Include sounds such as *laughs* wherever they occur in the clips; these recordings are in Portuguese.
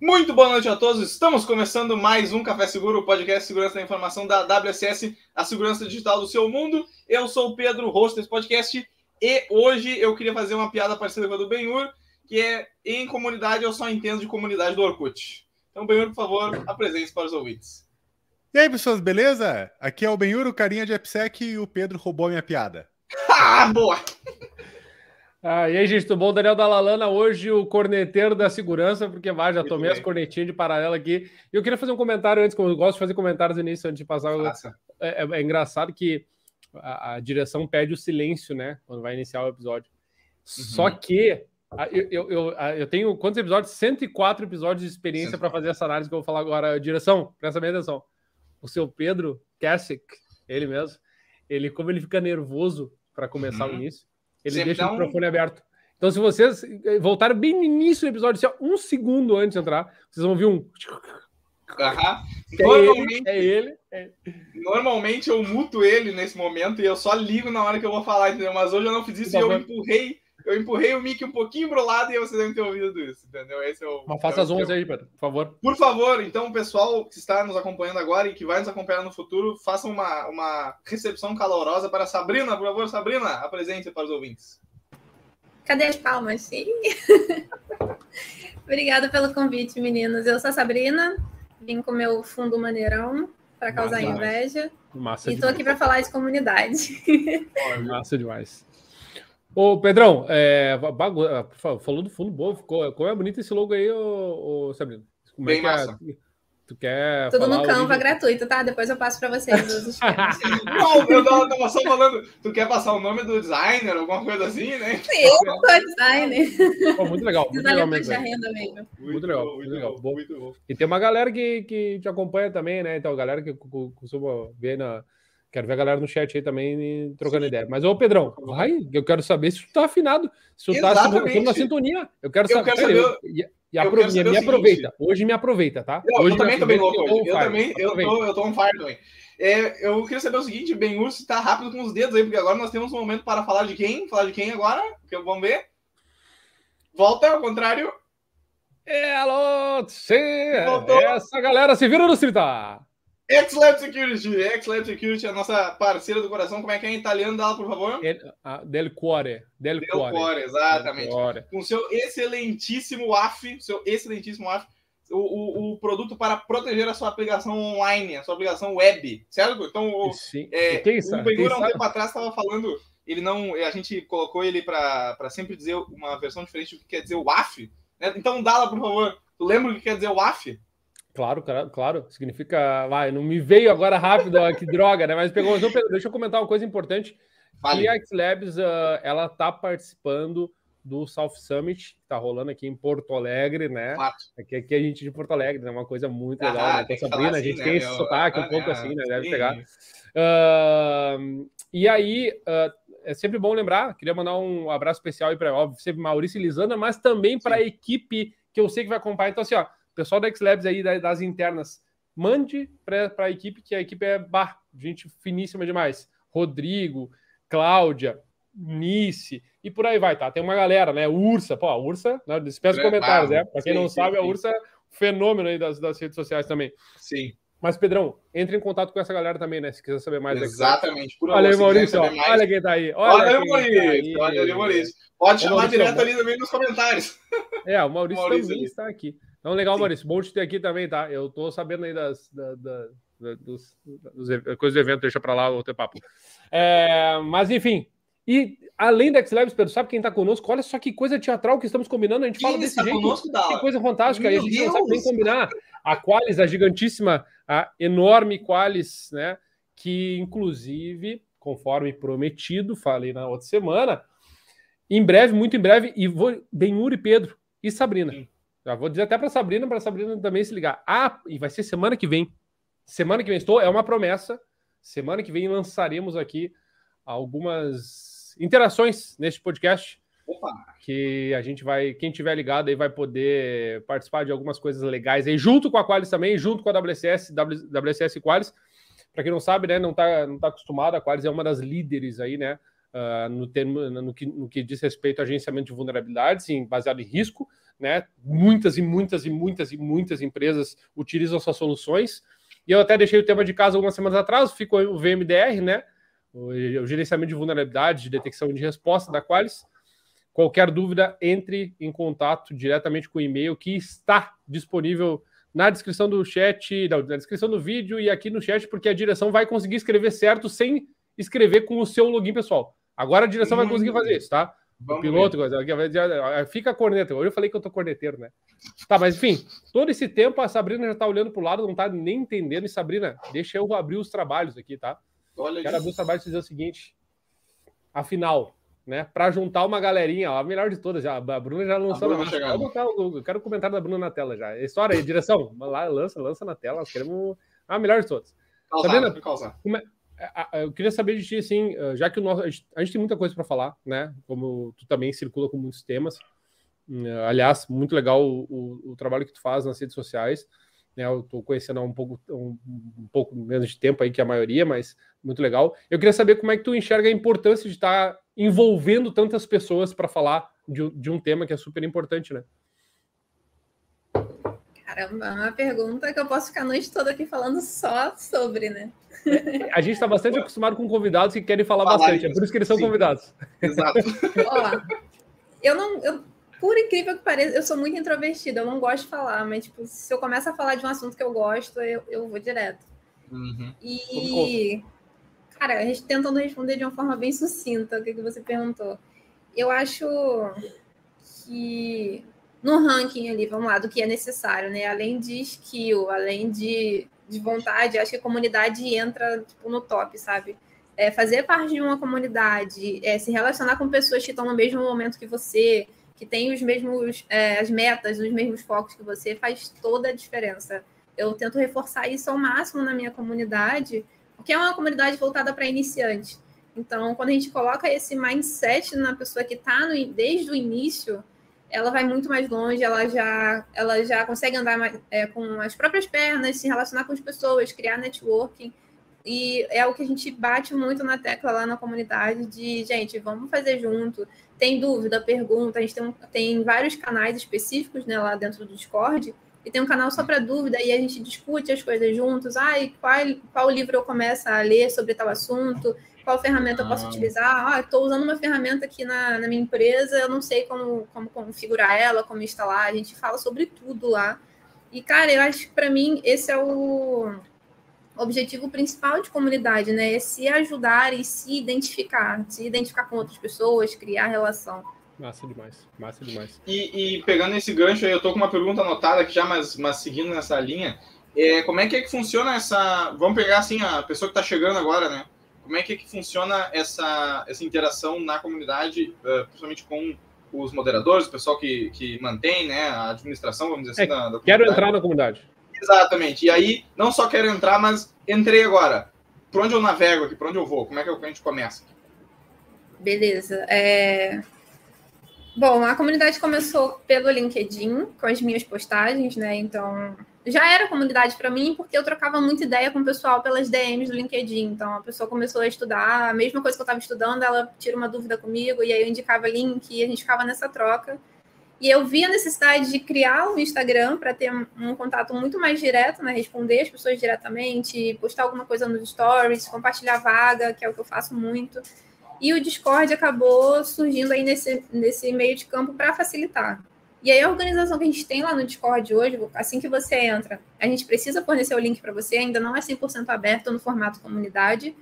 Muito boa noite a todos. Estamos começando mais um Café Seguro, o podcast Segurança da Informação da WSS, a segurança digital do seu mundo. Eu sou o Pedro, host desse podcast, e hoje eu queria fazer uma piada parecida com a do Benhur, que é em comunidade eu só entendo de comunidade do Orkut. Então, Benhur, por favor, apresente para os ouvintes. E aí, pessoas, beleza? Aqui é o Benhur, o carinha de AppSec, e o Pedro roubou minha piada. *laughs* ah, boa! Ah, e aí, gente, tudo bom? Daniel Dalalana, hoje o corneteiro da segurança, porque vai, já tomei as cornetinhas de paralelo aqui. E eu queria fazer um comentário antes, como eu gosto de fazer comentários no início, antes de passar. É, é, é, engraçado que a, a, direção pede o silêncio, né? Quando vai iniciar o episódio. Uhum. Só que eu, eu, eu, eu, tenho quantos episódios? 104 episódios de experiência para fazer essa análise que eu vou falar agora. Direção, presta bem atenção. O seu Pedro Kessick, ele mesmo, ele, como ele fica nervoso para começar uhum. o início, ele Sempre deixa o microfone aberto. Então, se vocês eh, voltarem bem no início do episódio, assim, um segundo antes de entrar, vocês vão ouvir um. Uhum. Normalmente, é ele, é ele. Normalmente eu muto ele nesse momento e eu só ligo na hora que eu vou falar, entendeu? Mas hoje eu não fiz isso e eu empurrei eu empurrei o mic um pouquinho pro lado e vocês devem ter ouvido isso, entendeu? Esse é o. Mas faça é as 11 aí, Pedro, por favor. Por favor, então, o pessoal que está nos acompanhando agora e que vai nos acompanhar no futuro, façam uma, uma recepção calorosa para a Sabrina, por favor, Sabrina, apresente para os ouvintes. Cadê as palmas? Sim. *laughs* Obrigada pelo convite, meninos. Eu sou a Sabrina, vim com meu fundo maneirão para causar massa inveja. Massa e estou aqui para falar de comunidade. *laughs* Massa demais. Ô, Pedrão, é, falou do fundo bom, ficou. Como é bonito esse logo aí, ô, ô Sabrina? Como Bem é massa. É? Tu quer. Tudo no Canva gratuito, tá? Depois eu passo para vocês os *laughs* Não, eu tava só falando. Tu quer passar o nome do designer, alguma coisa assim, né? Sim, eu sou *laughs* designer. Pô, muito legal. Muito legal, mesmo, renda mesmo. Muito, muito legal, muito, muito legal. Bom, muito bom. E tem uma galera que, que te acompanha também, né? Então, galera que costuma ver na. Quero ver a galera no chat aí também trocando Sim. ideia. Mas, ô Pedrão, vai, eu quero saber se tu tá afinado, se tu tá na sintonia. Eu quero saber. Eu quero saber... E apro me, me aproveita. Hoje me aproveita, tá? Eu, Hoje eu também tô bem louco. Eu, eu também, eu tô, eu tô on fire também. É, eu queria saber o seguinte, Ben Urso tá rápido com os dedos aí, porque agora nós temos um momento para falar de quem? Falar de quem agora? Que vamos ver. Volta, ao contrário. É, alô, essa galera se vira no Strita. X-Lab Security, X-Lab Security, a nossa parceira do coração. Como é que é em italiano? Dá por favor. El, uh, del Cuore. Del, del Cuore. cuore exatamente. Del cuore. Com seu excelentíssimo AF, seu excelentíssimo AF, o, o, o, produto para proteger a sua aplicação online, a sua aplicação web, certo? Então, o, Sim. É, o Benhur, há um tempo atrás, estava falando, ele não, a gente colocou ele para sempre dizer uma versão diferente do que quer dizer o AF. Né? Então, Dala, por favor, tu lembra o que quer dizer o AF? Claro, claro, significa. Vai, não me veio agora rápido, que *laughs* droga, né? Mas pegou. Deixa eu comentar uma coisa importante. Vale. A X-Labs, uh, ela tá participando do South Summit, que tá rolando aqui em Porto Alegre, né? Aqui, aqui a gente de Porto Alegre, né? Uma coisa muito legal, ah, né? Tem Sabrina, assim, a gente né? tem esse sotaque um ah, pouco assim, né? Deve sim. pegar. Uh, e aí, uh, é sempre bom lembrar, queria mandar um abraço especial aí para, óbvio, sempre Maurício e Lisana, mas também para a equipe que eu sei que vai acompanhar. Então, assim, ó, pessoal da X-Labs aí, das internas, mande para a equipe, que a equipe é bah, gente finíssima demais. Rodrigo, Cláudia, Nice, e por aí vai, tá? Tem uma galera, né? Ursa, pô, a Ursa, né? Dispensa comentários, né? Para quem sim, não sim, sabe, sim. a Ursa é um fenômeno aí das, das redes sociais também. Sim. Mas, Pedrão, entre em contato com essa galera também, né? Se quiser saber mais. Exatamente. Por olha aí, Maurício. Olha quem tá aí. Olha, olha Maurício. Tá olha aí, Maurício. Pode chamar Maurício, direto ali também nos comentários. É, o Maurício, Maurício também ali. está aqui. Então, legal, Sim. Maurício. Bom te ter aqui também, tá? Eu tô sabendo aí das, coisas do evento, deixa para lá o teu papo. É, mas, enfim. E além da X-Labs, Pedro, sabe quem tá conosco? Olha só que coisa teatral que estamos combinando. A gente fala desse jeito. Conosco, que coisa fantástica. Meu e a gente Deus. não sabe nem combinar. A Qualis, a gigantíssima, a enorme Qualis, né? Que, inclusive, conforme prometido, falei na outra semana, em breve, muito em breve, e vou, Benhur e Pedro e Sabrina. Sim já vou dizer até para Sabrina, para Sabrina também se ligar. Ah, e vai ser semana que vem. Semana que vem estou, é uma promessa. Semana que vem lançaremos aqui algumas interações neste podcast. Opa. Que a gente vai, quem tiver ligado aí vai poder participar de algumas coisas legais aí, junto com a Qualis também, junto com a WCS, WCS Qualis. Para quem não sabe, né, não está não tá acostumado, a Qualis é uma das líderes aí, né, uh, no, termo, no, que, no que diz respeito a agenciamento de vulnerabilidades, em, baseado em risco. Né? Muitas e muitas e muitas e muitas empresas utilizam suas soluções. E eu até deixei o tema de casa algumas semanas atrás, ficou o VMDR, né? O, gerenciamento de vulnerabilidade, de detecção de resposta da Qualis. Qualquer dúvida, entre em contato diretamente com o e-mail que está disponível na descrição do chat, na descrição do vídeo e aqui no chat, porque a direção vai conseguir escrever certo sem escrever com o seu login pessoal. Agora a direção vai conseguir fazer isso, tá? O piloto, coisa, fica corneta. Hoje eu falei que eu tô corneteiro, né? Tá, mas enfim, todo esse tempo a Sabrina já tá olhando pro lado, não tá nem entendendo. E Sabrina, deixa eu abrir os trabalhos aqui, tá? Olha Quero isso. abrir os trabalhos e dizer o seguinte: afinal, né? Para juntar uma galerinha, ó, a melhor de todas, já, a Bruna já lançou. A Bruna na... botar, eu quero o comentário da Bruna na tela já. História aí, direção, lá, lança, lança na tela, nós queremos a melhor de todas. Causar, Sabrina, é, eu queria saber de ti, assim, já que o nosso, a gente tem muita coisa para falar, né? Como tu também circula com muitos temas. Hum, aliás, muito legal o, o, o trabalho que tu faz nas redes sociais. Né, eu estou conhecendo há um pouco, um, um, pouco menos de tempo aí que a maioria, mas muito legal. Eu queria saber como é que tu enxerga a importância de estar tá envolvendo tantas pessoas para falar de, de, um tema que é super importante, né? Caramba, é uma pergunta que eu posso ficar a noite toda aqui falando só sobre, né? A gente está bastante acostumado com convidados que querem falar, falar bastante, isso. é por isso que eles são Sim. convidados. Exato. *laughs* Ó, eu não. Eu por incrível que pareça, eu sou muito introvertida, eu não gosto de falar, mas tipo, se eu começo a falar de um assunto que eu gosto, eu, eu vou direto. Uhum. E, cara, a gente tentando responder de uma forma bem sucinta o que, que você perguntou. Eu acho que no ranking ali, vamos lá, do que é necessário, né? Além de skill, além de, de vontade, acho que a comunidade entra tipo, no top, sabe? É, fazer parte de uma comunidade, é, se relacionar com pessoas que estão no mesmo momento que você, que tem os mesmos é, as metas, os mesmos focos que você, faz toda a diferença. Eu tento reforçar isso ao máximo na minha comunidade, porque é uma comunidade voltada para iniciantes. Então, quando a gente coloca esse mindset na pessoa que está desde o início, ela vai muito mais longe, ela já, ela já consegue andar mais, é, com as próprias pernas, se relacionar com as pessoas, criar networking. E é o que a gente bate muito na tecla lá na comunidade de, gente, vamos fazer junto. Tem dúvida, pergunta, a gente tem, tem vários canais específicos né, lá dentro do Discord, e tem um canal só para dúvida, e a gente discute as coisas juntos. Ai, qual, qual livro eu começo a ler sobre tal assunto? Qual ferramenta eu posso ah. utilizar? Ah, estou usando uma ferramenta aqui na, na minha empresa, eu não sei como, como configurar ela, como instalar. A gente fala sobre tudo lá. E, cara, eu acho que para mim esse é o objetivo principal de comunidade, né? É se ajudar e se identificar, se identificar com outras pessoas, criar relação. Massa demais, massa demais. E, e pegando esse gancho aí, eu tô com uma pergunta anotada aqui já, mas, mas seguindo nessa linha, é, como é que é que funciona essa... Vamos pegar, assim, a pessoa que tá chegando agora, né? Como é que é que funciona essa, essa interação na comunidade, uh, principalmente com os moderadores, o pessoal que, que mantém né, a administração, vamos dizer assim, é, da, da Quero entrar na comunidade. Exatamente. E aí, não só quero entrar, mas entrei agora. Por onde eu navego aqui? Por onde eu vou? Como é que a gente começa? Beleza. É... Bom, a comunidade começou pelo LinkedIn, com as minhas postagens, né? Então, já era comunidade para mim, porque eu trocava muita ideia com o pessoal pelas DMs do LinkedIn. Então, a pessoa começou a estudar, a mesma coisa que eu estava estudando, ela tira uma dúvida comigo, e aí eu indicava link, e a gente ficava nessa troca. E eu vi a necessidade de criar um Instagram para ter um, contato muito mais direto, né? Responder as pessoas diretamente, postar alguma coisa nos stories, compartilhar vaga, que é o que eu faço muito. E o Discord acabou surgindo aí nesse, nesse meio de campo para facilitar. E aí a organização que a gente tem lá no Discord hoje, assim que você entra, a gente precisa fornecer o link para você, ainda não é 100% aberto no formato comunidade,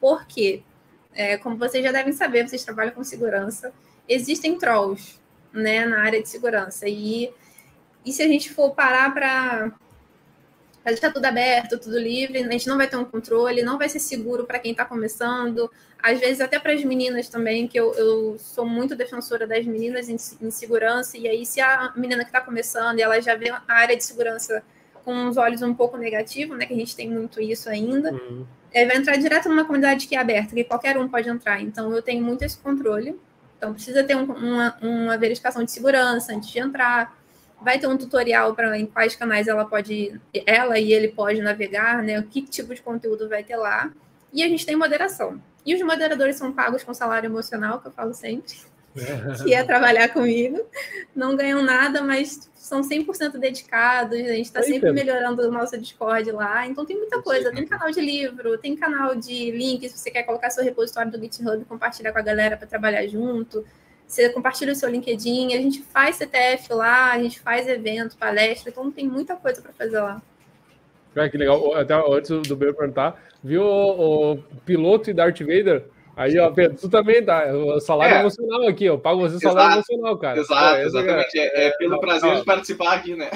porque, é, como vocês já devem saber, vocês trabalham com segurança, existem trolls né, na área de segurança. E, e se a gente for parar para deixar tudo aberto, tudo livre, a gente não vai ter um controle, não vai ser seguro para quem está começando, às vezes até para as meninas também, que eu, eu, sou muito defensora das meninas em, em segurança, e aí se a menina que está começando e ela já vê a área de segurança com os olhos um pouco negativos, né, que a gente tem muito isso ainda, uhum. é, vai entrar direto numa comunidade que é aberta, que qualquer um pode entrar, então eu tenho muito esse controle, então, precisa ter um, uma, uma verificação de segurança antes de entrar. Vai ter um tutorial para em quais canais ela pode, ela e ele pode navegar, né? O que tipo de conteúdo vai ter lá. E a gente tem moderação. E os moderadores são pagos com salário emocional, que eu falo sempre, que é *laughs* trabalhar comigo. Não ganham nada, mas são 100% dedicados. A gente está sempre melhorando o nosso Discord lá. Então tem muita coisa. Tem canal de livro, tem canal de links. Se você quer colocar seu repositório do GitHub, compartilhar com a galera para trabalhar junto. Você compartilha o seu LinkedIn. A gente faz CTF lá, a gente faz evento, palestra. Então tem muita coisa para fazer lá. Ah, que legal. Até antes do meu perguntar, viu o, o piloto e Darth Vader? Aí, ó, Pedro, tu também tá. O salário é. emocional aqui, eu pago você salário Exato. emocional, cara. Exato, é, exatamente. É, é, pelo prazer não, de participar aqui, né?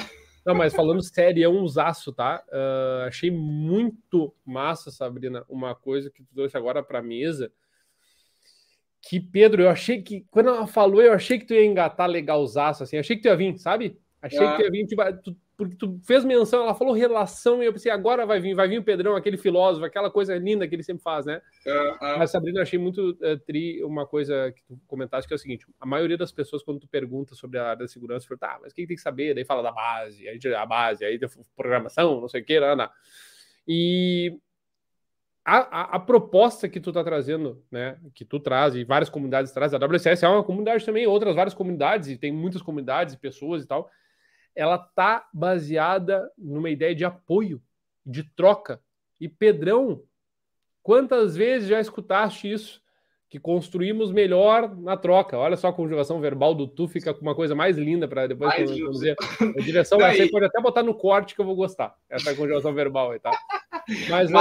Não, mas falando sério, é um usaço, tá? Uh, achei muito massa, Sabrina, uma coisa que tu trouxe agora pra mesa. Que, Pedro, eu achei que, quando ela falou, eu achei que tu ia engatar legalzaço, assim. Achei que tu ia vir, sabe? Achei ah. que tu ia vir, tipo, tu, porque tu fez menção, ela falou relação, e eu pensei, agora vai vir, vai vir o Pedrão, aquele filósofo, aquela coisa linda que ele sempre faz, né? Uh. Mas, Sabrina, eu achei muito uh, tri uma coisa que tu comentaste, que é o seguinte: a maioria das pessoas, quando tu pergunta sobre a área da segurança, fala, tá, mas o que tem que saber? Daí fala da base, aí a base, aí da programação, não sei o que, Ana. E a, a, a, proposta que tu tá trazendo, né, que tu traz e várias comunidades trazem, a WCS é uma comunidade também, outras várias comunidades, e tem muitas comunidades e pessoas e tal ela tá baseada numa ideia de apoio, de troca. E Pedrão, quantas vezes já escutaste isso? Que construímos melhor na troca. Olha só a conjugação verbal do tu, fica com uma coisa mais linda para depois mais dizer. A direção *laughs* você pode até botar no corte que eu vou gostar. Essa conjugação verbal aí, tá? *laughs* Mas, uh,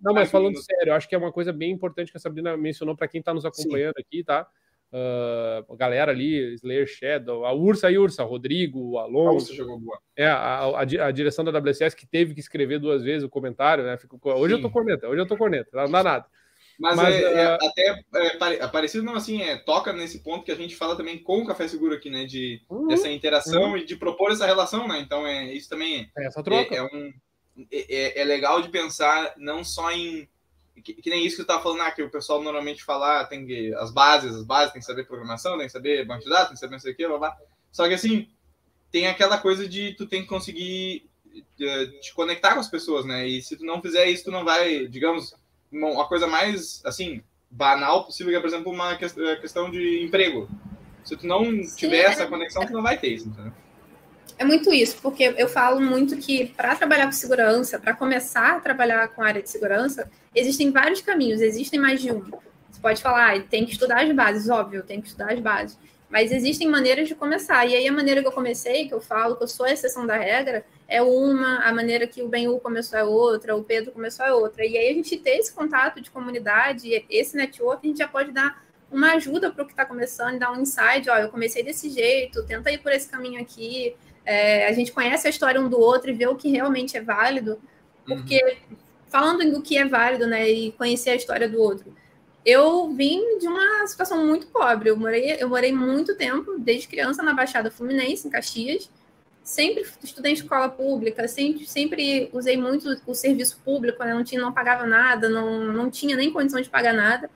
não, mas falando sério, acho que é uma coisa bem importante que a Sabrina mencionou para quem está nos acompanhando Sim. aqui, tá? Uh, a galera ali, Slayer Shadow, a Ursa e Ursa, Rodrigo, o Alonso. A Ursa jogou boa. É, a, a, a, direção da WCS que teve que escrever duas vezes o comentário, né? Fico, hoje Sim. eu tô corneta, hoje eu tô corneta, não dá nada. Mas, Mas é, uh... é, até é, parecido, não, assim, é, toca nesse ponto que a gente fala também com o Café Seguro aqui, né? De uhum. essa interação uhum. e de propor essa relação, né? Então, é, isso também é, essa troca. é, é um, é, é legal de pensar não só em que, que, nem isso que tu tá falando, ah, que o pessoal normalmente fala, ah, tem que, as bases, as bases, tem que saber programação, tem que saber banco de dados, tem que saber não sei o que, blá, blá. Só que assim, tem aquela coisa de tu tem que conseguir uh, te conectar com as pessoas, né? E se tu não fizer isso, tu não vai, digamos, uma, coisa mais, assim, banal possível, que é, por exemplo, uma eh, questão de emprego. Se tu não tiver Sim, essa é. conexão, tu não vai ter isso, entendeu? É muito isso, porque eu falo muito que para trabalhar com segurança, para começar a trabalhar com a área de segurança, existem vários caminhos, existem mais de um. Você pode falar, ah, tem que estudar as bases, óbvio, tem que estudar as bases. Mas existem maneiras de começar. E aí a maneira que eu comecei, que eu falo que eu sou a exceção da regra, é uma, a maneira que o Benhu começou é outra, o Pedro começou é outra. E aí a gente ter esse contato de comunidade, esse network, a gente já pode dar uma ajuda para o que está começando, dar um insight, ó, eu comecei desse jeito, tenta ir por esse caminho aqui, é, a gente conhece a história um do outro e vê o que realmente é válido, porque uhum. falando do que é válido, né, e conhecer a história do outro, eu vim de uma situação muito pobre. Eu morei, eu morei muito tempo, desde criança, na Baixada Fluminense, em Caxias. Sempre estudei em escola pública, sempre, sempre usei muito o serviço público, né? não, tinha, não pagava nada, não, não tinha nem condição de pagar nada.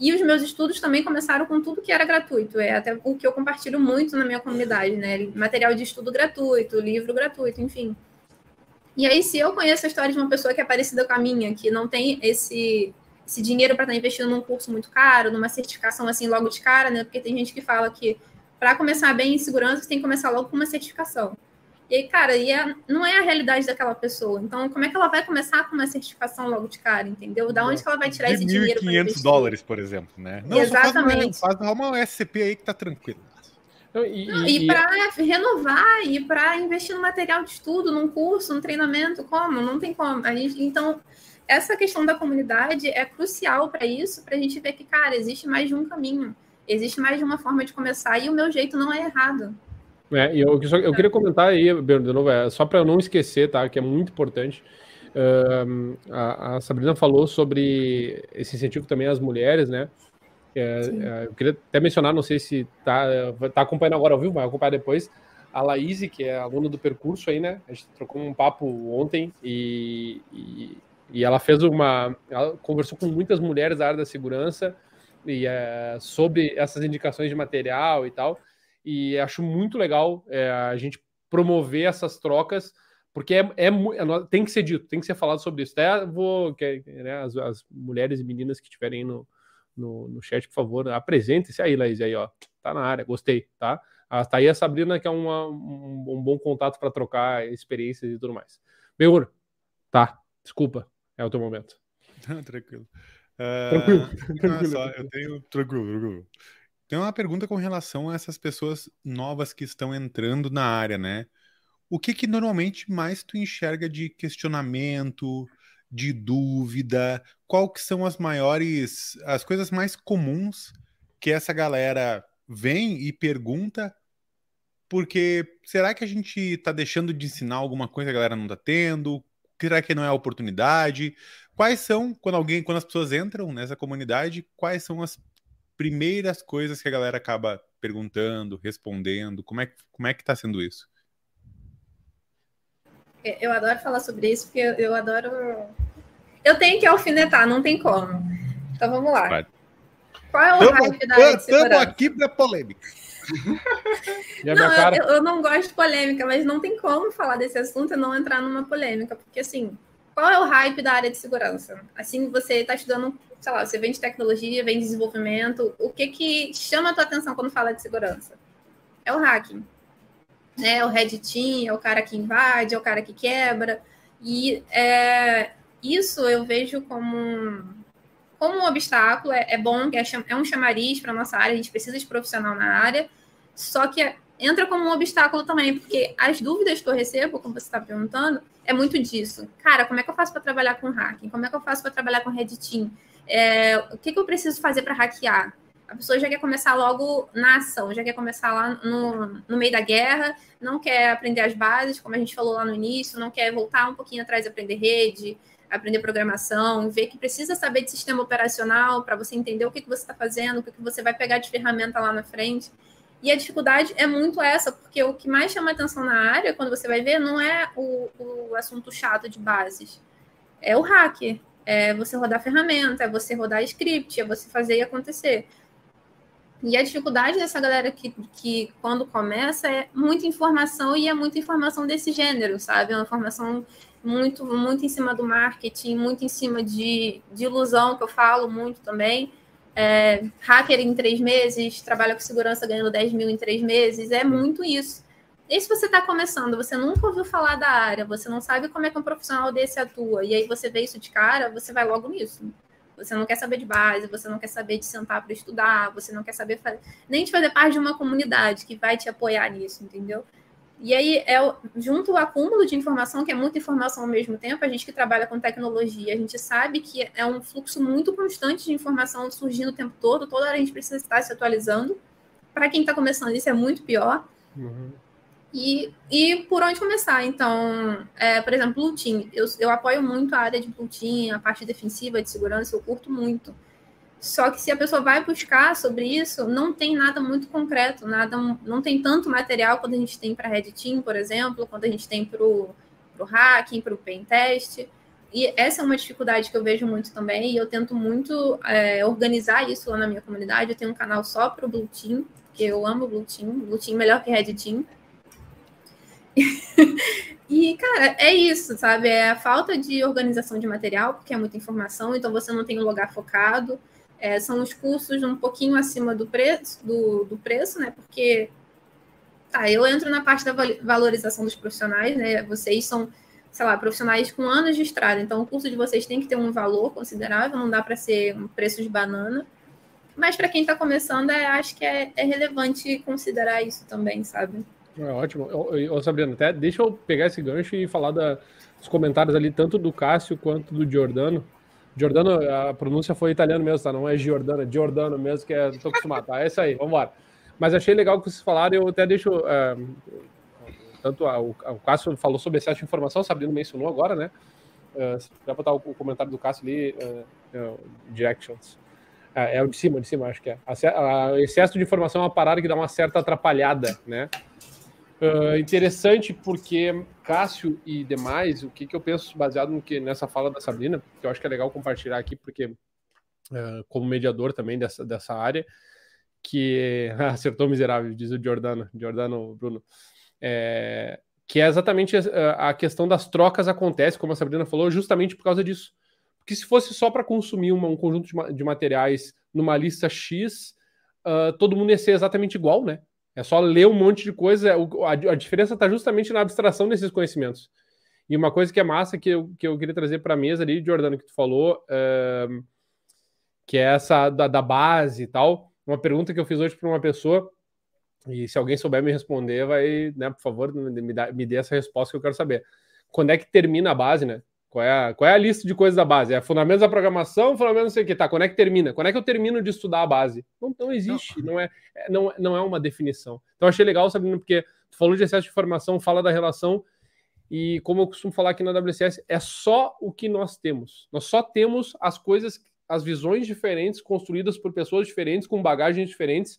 E os meus estudos também começaram com tudo que era gratuito, é até o que eu compartilho muito na minha comunidade, né? Material de estudo gratuito, livro gratuito, enfim. E aí, se eu conheço a história de uma pessoa que é parecida com a minha, que não tem esse, esse dinheiro para estar investindo num curso muito caro, numa certificação assim logo de cara, né? Porque tem gente que fala que para começar bem em segurança, você tem que começar logo com uma certificação. E aí, cara, e é, não é a realidade daquela pessoa. Então, como é que ela vai começar com uma certificação logo de cara, entendeu? Da onde que ela vai tirar de esse dinheiro? 1.500 dólares, por exemplo, né? Não, Exatamente. Faz uma, faz uma SCP aí que tá tranquilo. e, e, e para renovar e para investir no material de estudo, num curso, num treinamento, como? Não tem como. A gente, então, essa questão da comunidade é crucial para isso, para a gente ver que, cara, existe mais de um caminho, existe mais de uma forma de começar e o meu jeito não é errado. É, eu, eu, eu queria comentar aí, Bernardo, de novo, é, só para eu não esquecer, tá? Que é muito importante. Uh, a, a, Sabrina falou sobre esse incentivo também às mulheres, né? É, é, eu queria até mencionar, não sei se tá, tá acompanhando agora ao vivo, vai acompanhar depois. A Laís, que é aluna do percurso aí, né? A gente trocou um papo ontem e, e, e ela fez uma. Ela conversou com muitas mulheres da área da segurança e é, sobre essas indicações de material e tal e acho muito legal é, a gente promover essas trocas porque é, é, é, tem que ser dito, tem que ser falado sobre isso. Até vou, que, né, as, as, mulheres e meninas que estiverem no, no, no, chat, por favor, apresentem-se aí, Laís, aí, ó, tá na área, gostei, tá? Ah, tá aí a Sabrina, que é uma, um, um, bom contato para trocar experiências e tudo mais. Benhur, tá, desculpa, é o teu momento. *laughs* tranquilo. Uh, tranquilo. tranquilo. Só, eu tenho. Tranquilo, tranquilo. Tem uma pergunta com relação a essas pessoas novas que estão entrando na área, né? O que que normalmente mais tu enxerga de questionamento, de dúvida? Qual que são as maiores, as coisas mais comuns que essa galera vem e pergunta? Porque será que a gente está deixando de ensinar alguma coisa que a galera não está tendo? Será que não é oportunidade? Quais são, quando alguém, quando as pessoas entram nessa comunidade, quais são as primeiras coisas que a galera acaba perguntando, respondendo? Como é, como é que está sendo isso? Eu adoro falar sobre isso, porque eu, eu adoro. Eu tenho que alfinetar, não tem como. Então vamos lá. Vai. Qual é o tamo, hype da Estamos aqui para polêmica. *laughs* não, eu, eu, não gosto de polêmica, mas não tem como falar desse assunto e não entrar numa polêmica, porque assim, qual é o hype da área de segurança? Assim, você está estudando, sei lá, você vem de tecnologia, vem de desenvolvimento, o que que chama a tua atenção quando fala de segurança? É o hacking. Né? É o red team, é o cara que invade, é o cara que quebra. E é, isso eu vejo como um, como um obstáculo, é, é bom, é, é um chamariz para nossa área, a gente precisa de profissional na área, só que entra como um obstáculo também, porque as dúvidas que eu recebo, como você está perguntando, é muito disso. Cara, como é que eu faço para trabalhar com hacking? Como é que eu faço para trabalhar com Red Team? É, o que, que eu preciso fazer para hackear? A pessoa já quer começar logo na ação, já quer começar lá no, no meio da guerra, não quer aprender as bases, como a gente falou lá no início, não quer voltar um pouquinho atrás e aprender rede, aprender programação, ver que precisa saber de sistema operacional para você entender o que, que você está fazendo, o que, que você vai pegar de ferramenta lá na frente. E a dificuldade é muito essa, porque o que mais chama atenção na área, quando você vai ver, não é o, o assunto chato de bases, é o hacker. É você rodar ferramenta, é você rodar script, é você fazer e acontecer. E a dificuldade dessa galera que, que quando começa é muita informação e é muita informação desse gênero, sabe? É uma informação muito, muito em cima do marketing, muito em cima de, de ilusão, que eu falo muito também é, hacker em três meses, trabalha com segurança ganhando 10 mil em três meses, é muito isso. E se você está começando, você nunca ouviu falar da área, você não sabe como é que um profissional desse atua, e aí você vê isso de cara, você vai logo nisso. Você não quer saber de base, você não quer saber de sentar para estudar, você não quer saber nem de fazer parte de uma comunidade que vai te apoiar nisso, entendeu? E aí, é junto ao acúmulo de informação, que é muita informação ao mesmo tempo, a gente que trabalha com tecnologia, a gente sabe que é um fluxo muito constante de informação surgindo o tempo todo, toda hora a gente precisa estar se atualizando. Para quem está começando, isso é muito pior. Uhum. E, e por onde começar? Então, é, por exemplo, Blue Team. Eu, eu apoio muito a área de Blue Team, a parte defensiva de segurança, eu curto muito. Só que se a pessoa vai buscar sobre isso, não tem nada muito concreto, nada, não tem tanto material quando a gente tem para Red Team, por exemplo, quando a gente tem para o hacking, para o pen test. E essa é uma dificuldade que eu vejo muito também, e eu tento muito é, organizar isso lá na minha comunidade. Eu tenho um canal só para o Blue Team, porque eu amo Blue Team, Blue Team melhor que Red Team. *laughs* e, cara, é isso, sabe? É a falta de organização de material, porque é muita informação, então você não tem um lugar focado. É, são os cursos um pouquinho acima do preço, do, do preço, né? Porque tá, eu entro na parte da valorização dos profissionais, né? Vocês são, sei lá, profissionais com anos de estrada, então o curso de vocês tem que ter um valor considerável, não dá para ser um preço de banana. Mas para quem está começando, é, acho que é, é, relevante considerar isso também, sabe? É ótimo. Ô, Sabrina, até deixa eu pegar esse gancho e falar da, dos comentários ali, tanto do Cássio quanto do Giordano. Giordano, a pronúncia foi italiano mesmo, tá? Não é Giordano, é Giordano mesmo, que é, tô acostumado, tá? É isso aí, vamos embora. Mas achei legal que vocês falaram, eu até deixo. É, tanto a, o, o Cássio falou sobre excesso de informação, Sabrina mencionou agora, né? Uh, vai botar o, o, comentário do Cássio ali, uh, uh, directions. É, é o de cima, de cima, acho que é. A, a, excesso de informação é uma parada que dá uma certa atrapalhada, né? Uh, interessante porque Cássio e demais, o que, que eu penso baseado no que nessa fala da Sabrina, que eu acho que é legal compartilhar aqui, porque uh, como mediador também dessa, dessa área, que *laughs* acertou miserável, diz o Giordano, Giordano Bruno. É, que é exatamente a, a, questão das trocas acontece, como a Sabrina falou, justamente por causa disso. Porque se fosse só para consumir uma, um conjunto de, de, materiais numa lista X, uh, todo mundo ia ser exatamente igual, né? É só ler um monte de coisa. A, a diferença está justamente na abstração desses conhecimentos. E uma coisa que é massa que eu, que eu queria trazer para a mesa ali, Jordano, que tu falou, uh, que é essa da, da base e tal. Uma pergunta que eu fiz hoje para uma pessoa, e se alguém souber me responder, vai, né, por favor, me, me dê essa resposta que eu quero saber. Quando é que termina a base, né? Qual é a, qual é a lista de coisas da base? É fundamentos da programação, fundamentos não sei o que, tá? Quando é que termina? Quando é que eu termino de estudar a base? Não, não existe, não. não é, não, não é uma definição. Então achei legal, Sabrina, porque tu falou de excesso de informação, fala da relação, e como eu costumo falar aqui na WCS, é só o que nós temos. Nós só temos as coisas, as visões diferentes, construídas por pessoas diferentes, com bagagens diferentes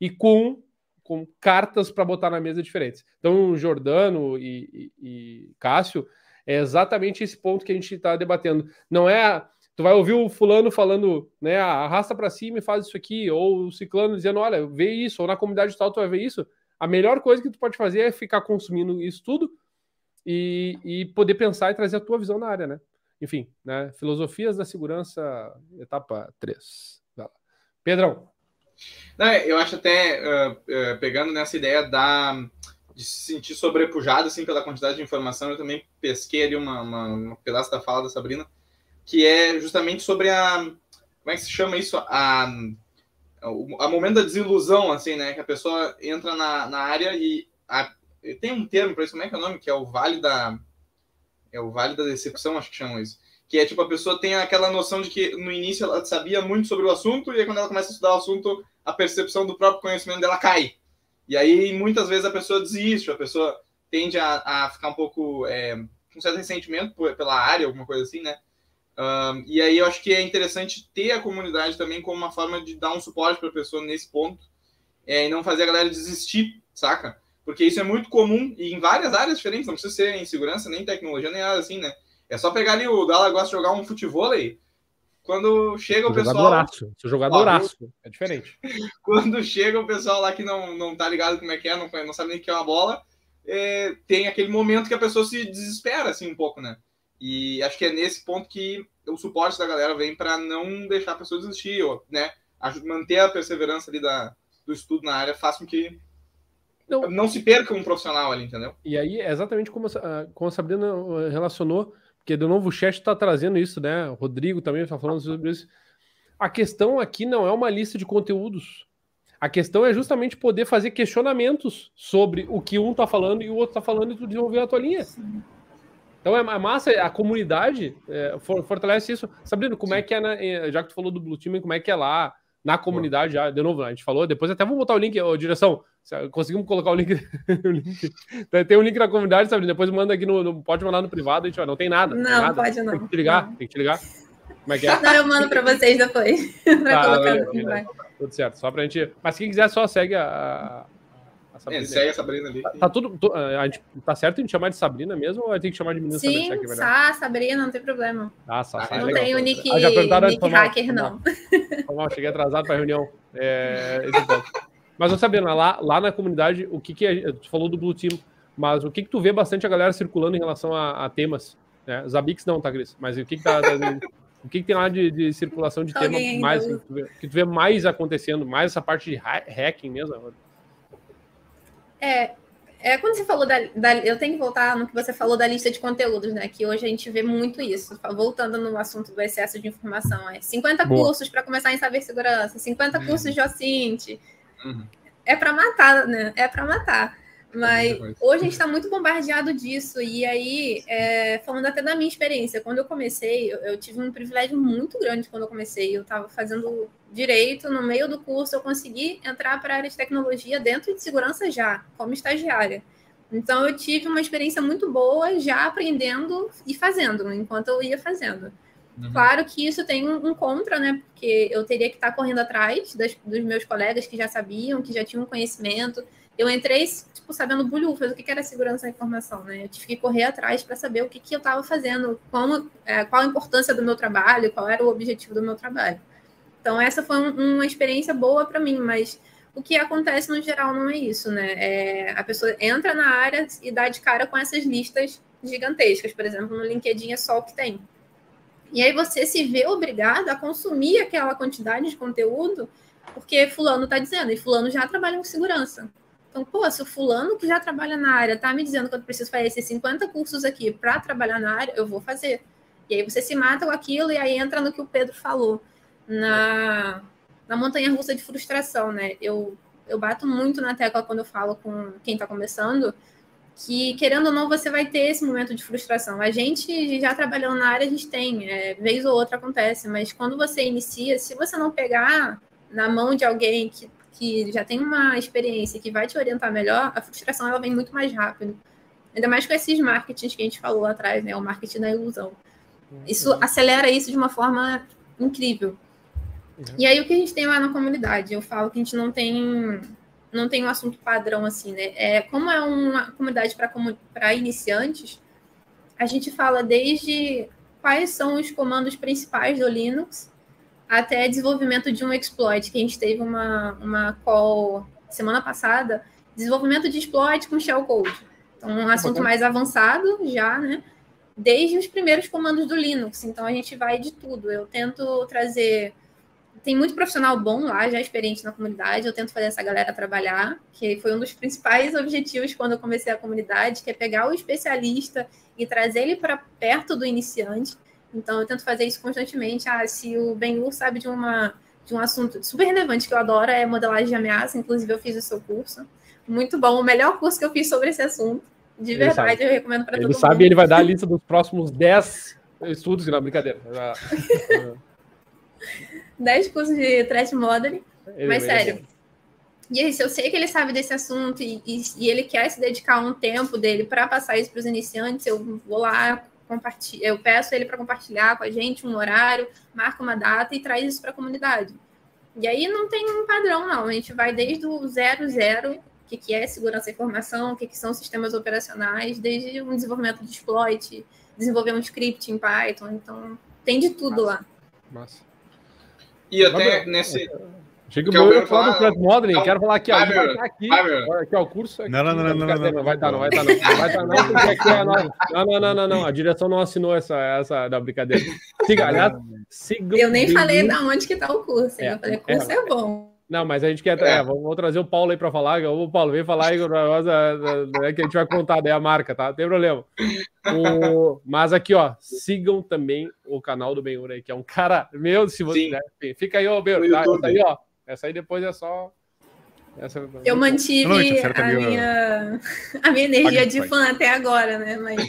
e com com cartas para botar na mesa diferentes. Então, Jordano e, e, e Cássio é exatamente esse ponto que a gente está debatendo. Não é tu vai ouvir o fulano falando, né, arrasta para cima e faz isso aqui, ou o ciclano dizendo, olha, vê isso, ou na comunidade tal tu vai ver isso. A melhor coisa que tu pode fazer é ficar consumindo isso tudo e, e poder pensar e trazer a tua visão na área, né? Enfim, né? Filosofias da segurança, etapa 3. Pedrão. Não, eu acho até, uh, uh, pegando nessa ideia da de se sentir sobrepujado assim pela quantidade de informação. Eu também pesquei ali uma, uma, um pedaço da fala da Sabrina, que é justamente sobre a como é que se chama isso a a momento da desilusão assim, né, que a pessoa entra na, na área e a, tem um termo para isso, como é que é o nome, que é o vale da é o vale da decepção, acho que chamam isso. Que é tipo a pessoa tem aquela noção de que no início ela sabia muito sobre o assunto e aí quando ela começa a estudar o assunto, a percepção do próprio conhecimento dela cai. E aí, muitas vezes, a pessoa desiste, a pessoa tende a, a ficar um pouco é, com certo ressentimento pela área, alguma coisa assim, né? Um, e aí eu acho que é interessante ter a comunidade também como uma forma de dar um suporte para a pessoa nesse ponto é, e não fazer a galera desistir, saca? Porque isso é muito comum e em várias áreas diferentes, não precisa ser em segurança, nem tecnologia, nem nada assim, né? É só pegar ali o Dala gosta de jogar um futebol aí, quando chega o pessoal. Jogadoraço. Seu jogadoraço. É diferente. *laughs* Quando chega o pessoal lá que não, não tá ligado como é que é, não, não sabe nem o que é uma bola, é, tem aquele momento que a pessoa se desespera, assim, um pouco, né? E acho que é nesse ponto que o suporte da galera vem para não deixar a pessoa desistir, ou, né? Manter a perseverança ali da, do estudo na área faz com que não, não se perca um profissional ali, entendeu? E aí, é exatamente como a, como a Sabrina uh, relacionou porque de novo o chat está trazendo isso, né? O Rodrigo também está falando sobre isso. A questão aqui não é uma lista de conteúdos. A questão é justamente poder fazer questionamentos sobre o que um está falando e o outro está falando e tu desenvolver a tua linha. Então é massa, a comunidade é, fortalece isso. Sabrina, como é que é, na, já que tu falou do Blue Team, como é que é lá na comunidade? Já, de novo, a gente falou, depois até vamos botar o link, ô, direção, Conseguimos colocar o link, *laughs* o link. Tem um link na comunidade, sabe? Depois manda aqui no, no. Pode mandar no privado, a gente vai. Não tem nada. Não, tem nada. pode não. Tem que te ligar, não. tem que te ligar. Como é que é? Não, eu mando para vocês depois. *laughs* pra tá, colocar no vai. Tudo certo, só pra gente. Mas quem quiser, só segue a. a Sabrina. É, segue a Sabrina ali. Tá, tá tudo. a gente, tá certo a gente chamar de Sabrina mesmo ou tem que chamar de menina Sim, Sabrina? Sim, Sá, Sabrina, não tem problema. Ah, Sá, Sá, Não é tem o nick, ah, já nick hacker, não. Mal, cheguei atrasado pra reunião. É, esse ponto. *laughs* Mas, eu Sabrina, lá, lá na comunidade, o que que é, tu falou do Blue Team, mas o que que tu vê bastante a galera circulando em relação a, a temas? Né? Zabix não, tá, Cris? Mas o que que tá... *laughs* o que, que tem lá de, de circulação de tema mais que tu, vê, que tu, vê, mais acontecendo, mais essa parte de hacking mesmo? É, é quando você falou da, da, Eu tenho que voltar no que você falou da lista de conteúdos, né? Que hoje a gente vê muito isso. Voltando no assunto do excesso de informação. É 50 Boa. cursos para começar em saber segurança, 50 cursos de OSINT, Uhum. É para matar, né? É para matar. Mas hoje a gente está muito bombardeado disso. E aí, é, falando até da minha experiência, quando eu comecei, eu, eu, tive um privilégio muito grande quando eu comecei. Eu estava fazendo direito, no meio do curso, eu consegui entrar para a área de tecnologia dentro de segurança já, como estagiária. Então, eu tive uma experiência muito boa já aprendendo e fazendo, enquanto eu ia fazendo. Uhum. Claro que isso tem um, um, contra, né? Porque eu teria que estar correndo atrás das, dos meus colegas que já sabiam, que já tinham conhecimento. Eu entrei, tipo, sabendo bulhufas, o que era segurança da informação, né? Eu tive que correr atrás para saber o que, que eu estava fazendo, como, é, qual a importância do meu trabalho, qual era o objetivo do meu trabalho. Então, essa foi um, uma experiência boa para mim, mas o que acontece no geral não é isso, né? É, a pessoa entra na área e dá de cara com essas listas gigantescas, por exemplo, no LinkedIn é só o que tem. E aí você se vê obrigado a consumir aquela quantidade de conteúdo porque fulano está dizendo, e fulano já trabalha com segurança. Então, pô, se o fulano que já trabalha na área está me dizendo que eu preciso fazer esses 50 cursos aqui para trabalhar na área, eu vou fazer. E aí você se mata com aquilo e aí entra no que o Pedro falou, na, na montanha russa de frustração, né? Eu, eu bato muito na tecla quando eu falo com quem está começando, que querendo ou não você vai ter esse momento de frustração. A gente já trabalhando na área, a gente tem, é, vez ou outra acontece, mas quando você inicia, se você não pegar na mão de alguém que, que já tem uma experiência que vai te orientar melhor, a frustração ela vem muito mais rápido. Ainda mais com esses marketings que a gente falou lá atrás, né? O marketing da ilusão. Isso uhum. acelera isso de uma forma incrível. Uhum. E aí o que a gente tem lá na comunidade? Eu falo que a gente não tem não tem um assunto padrão assim, né? É, como é uma comunidade para iniciantes, a gente fala desde quais são os comandos principais do Linux até desenvolvimento de um exploit, que a gente teve uma, uma call semana passada, desenvolvimento de exploit com shellcode. Então, um assunto mais avançado já, né? Desde os primeiros comandos do Linux. Então, a gente vai de tudo. Eu tento trazer. Tem muito profissional bom lá, já experiente na comunidade. Eu tento fazer essa galera trabalhar, que foi um dos principais objetivos quando eu comecei a comunidade, que é pegar o especialista e trazer ele para perto do iniciante então, eu tento fazer isso constantemente. Ah, se o Ben-Hur sabe de, uma, de um assunto super relevante que eu adoro, é modelagem de ameaça. Inclusive, eu fiz o seu curso. Muito bom. O melhor curso que eu fiz sobre esse assunto. De ele verdade, sabe. eu recomendo para todo mundo. Ele sabe ele vai dar a lista dos próximos 10 estudos. Não, brincadeira. *laughs* 10 cursos de threat modeling. Ele mas, sério... E aí, se eu sei que ele sabe desse assunto e, e, e ele quer se dedicar um tempo dele para passar isso para os iniciantes, eu vou lá, eu peço ele para compartilhar com a gente um horário, marca uma data e traz isso para a comunidade. E aí não tem um padrão, não. A gente vai desde o zero, zero, o que, que é segurança da informação, o que, que são sistemas operacionais, desde um desenvolvimento de exploit, desenvolver um script em Python. Então, tem de tudo Massa. lá. Massa. E até nesse, Chega o meu eu falar do Threat Modeling, não, quero falar aqui, ó. Vai, estar aqui, vai, aqui, ó, o curso. Aqui, não, não, não, não, não, não, não, vai estar, não vai estar, não. Não vai estar, não, porque aqui *laughs* é nós. Não, não, não, não, não. A direção não assinou essa, essa da brincadeira. Siga, aliás, siga. Eu nem falei da onde que está o curso. É, eu falei, curso é, é bom. Não, mas a gente quer. É. É, vou, trazer o Paulo aí para falar. O Paulo, vem falar aí é, que a gente vai contar daí a marca, tá? Não tem problema. O, mas aqui, ó, sigam também o canal do Benhur aí, que é um cara. Meu, se você. Né, fica aí, ó, Benhur. Tá, tá aí, ó. Essa aí depois é só. Essa... Eu mantive a, minha, *laughs* a minha energia de fã até agora, né? Mas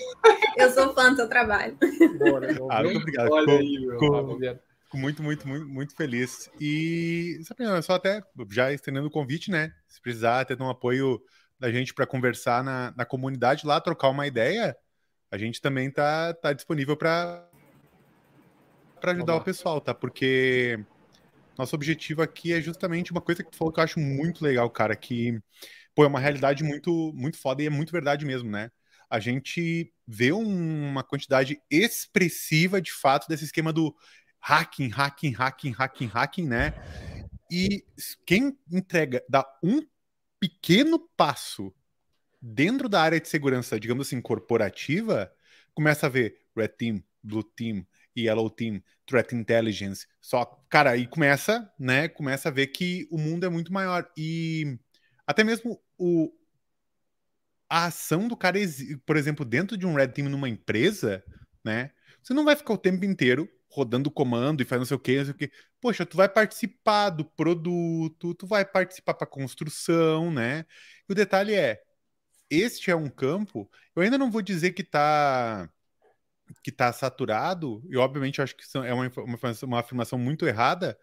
eu sou fã do seu trabalho. Boa, né? ah, muito obrigado. Olha aí, meu. Fico muito, muito, muito, muito feliz. E só até já estendendo o convite, né? Se precisar ter um apoio da gente para conversar na, na comunidade lá, trocar uma ideia, a gente também tá, tá disponível para ajudar o pessoal, tá? Porque nosso objetivo aqui é justamente uma coisa que tu falou que eu acho muito legal, cara, que pô, é uma realidade muito, muito foda e é muito verdade mesmo, né? A gente vê um, uma quantidade expressiva de fato desse esquema do hacking, hacking, hacking, hacking, hacking, né? E quem entrega, dá um pequeno passo dentro da área de segurança, digamos assim, corporativa, começa a ver Red Team, Blue Team, Yellow Team, Threat Intelligence, só, cara, aí começa, né, começa a ver que o mundo é muito maior e até mesmo o a ação do cara, por exemplo, dentro de um Red Team numa empresa, né, você não vai ficar o tempo inteiro rodando comando e fazendo não sei o que, não sei o que. Poxa, tu vai participar do produto, tu vai participar para construção, né? E o detalhe é, este é um campo, eu ainda não vou dizer que tá que está saturado, e obviamente acho que é uma, uma, uma, afirmação muito errada,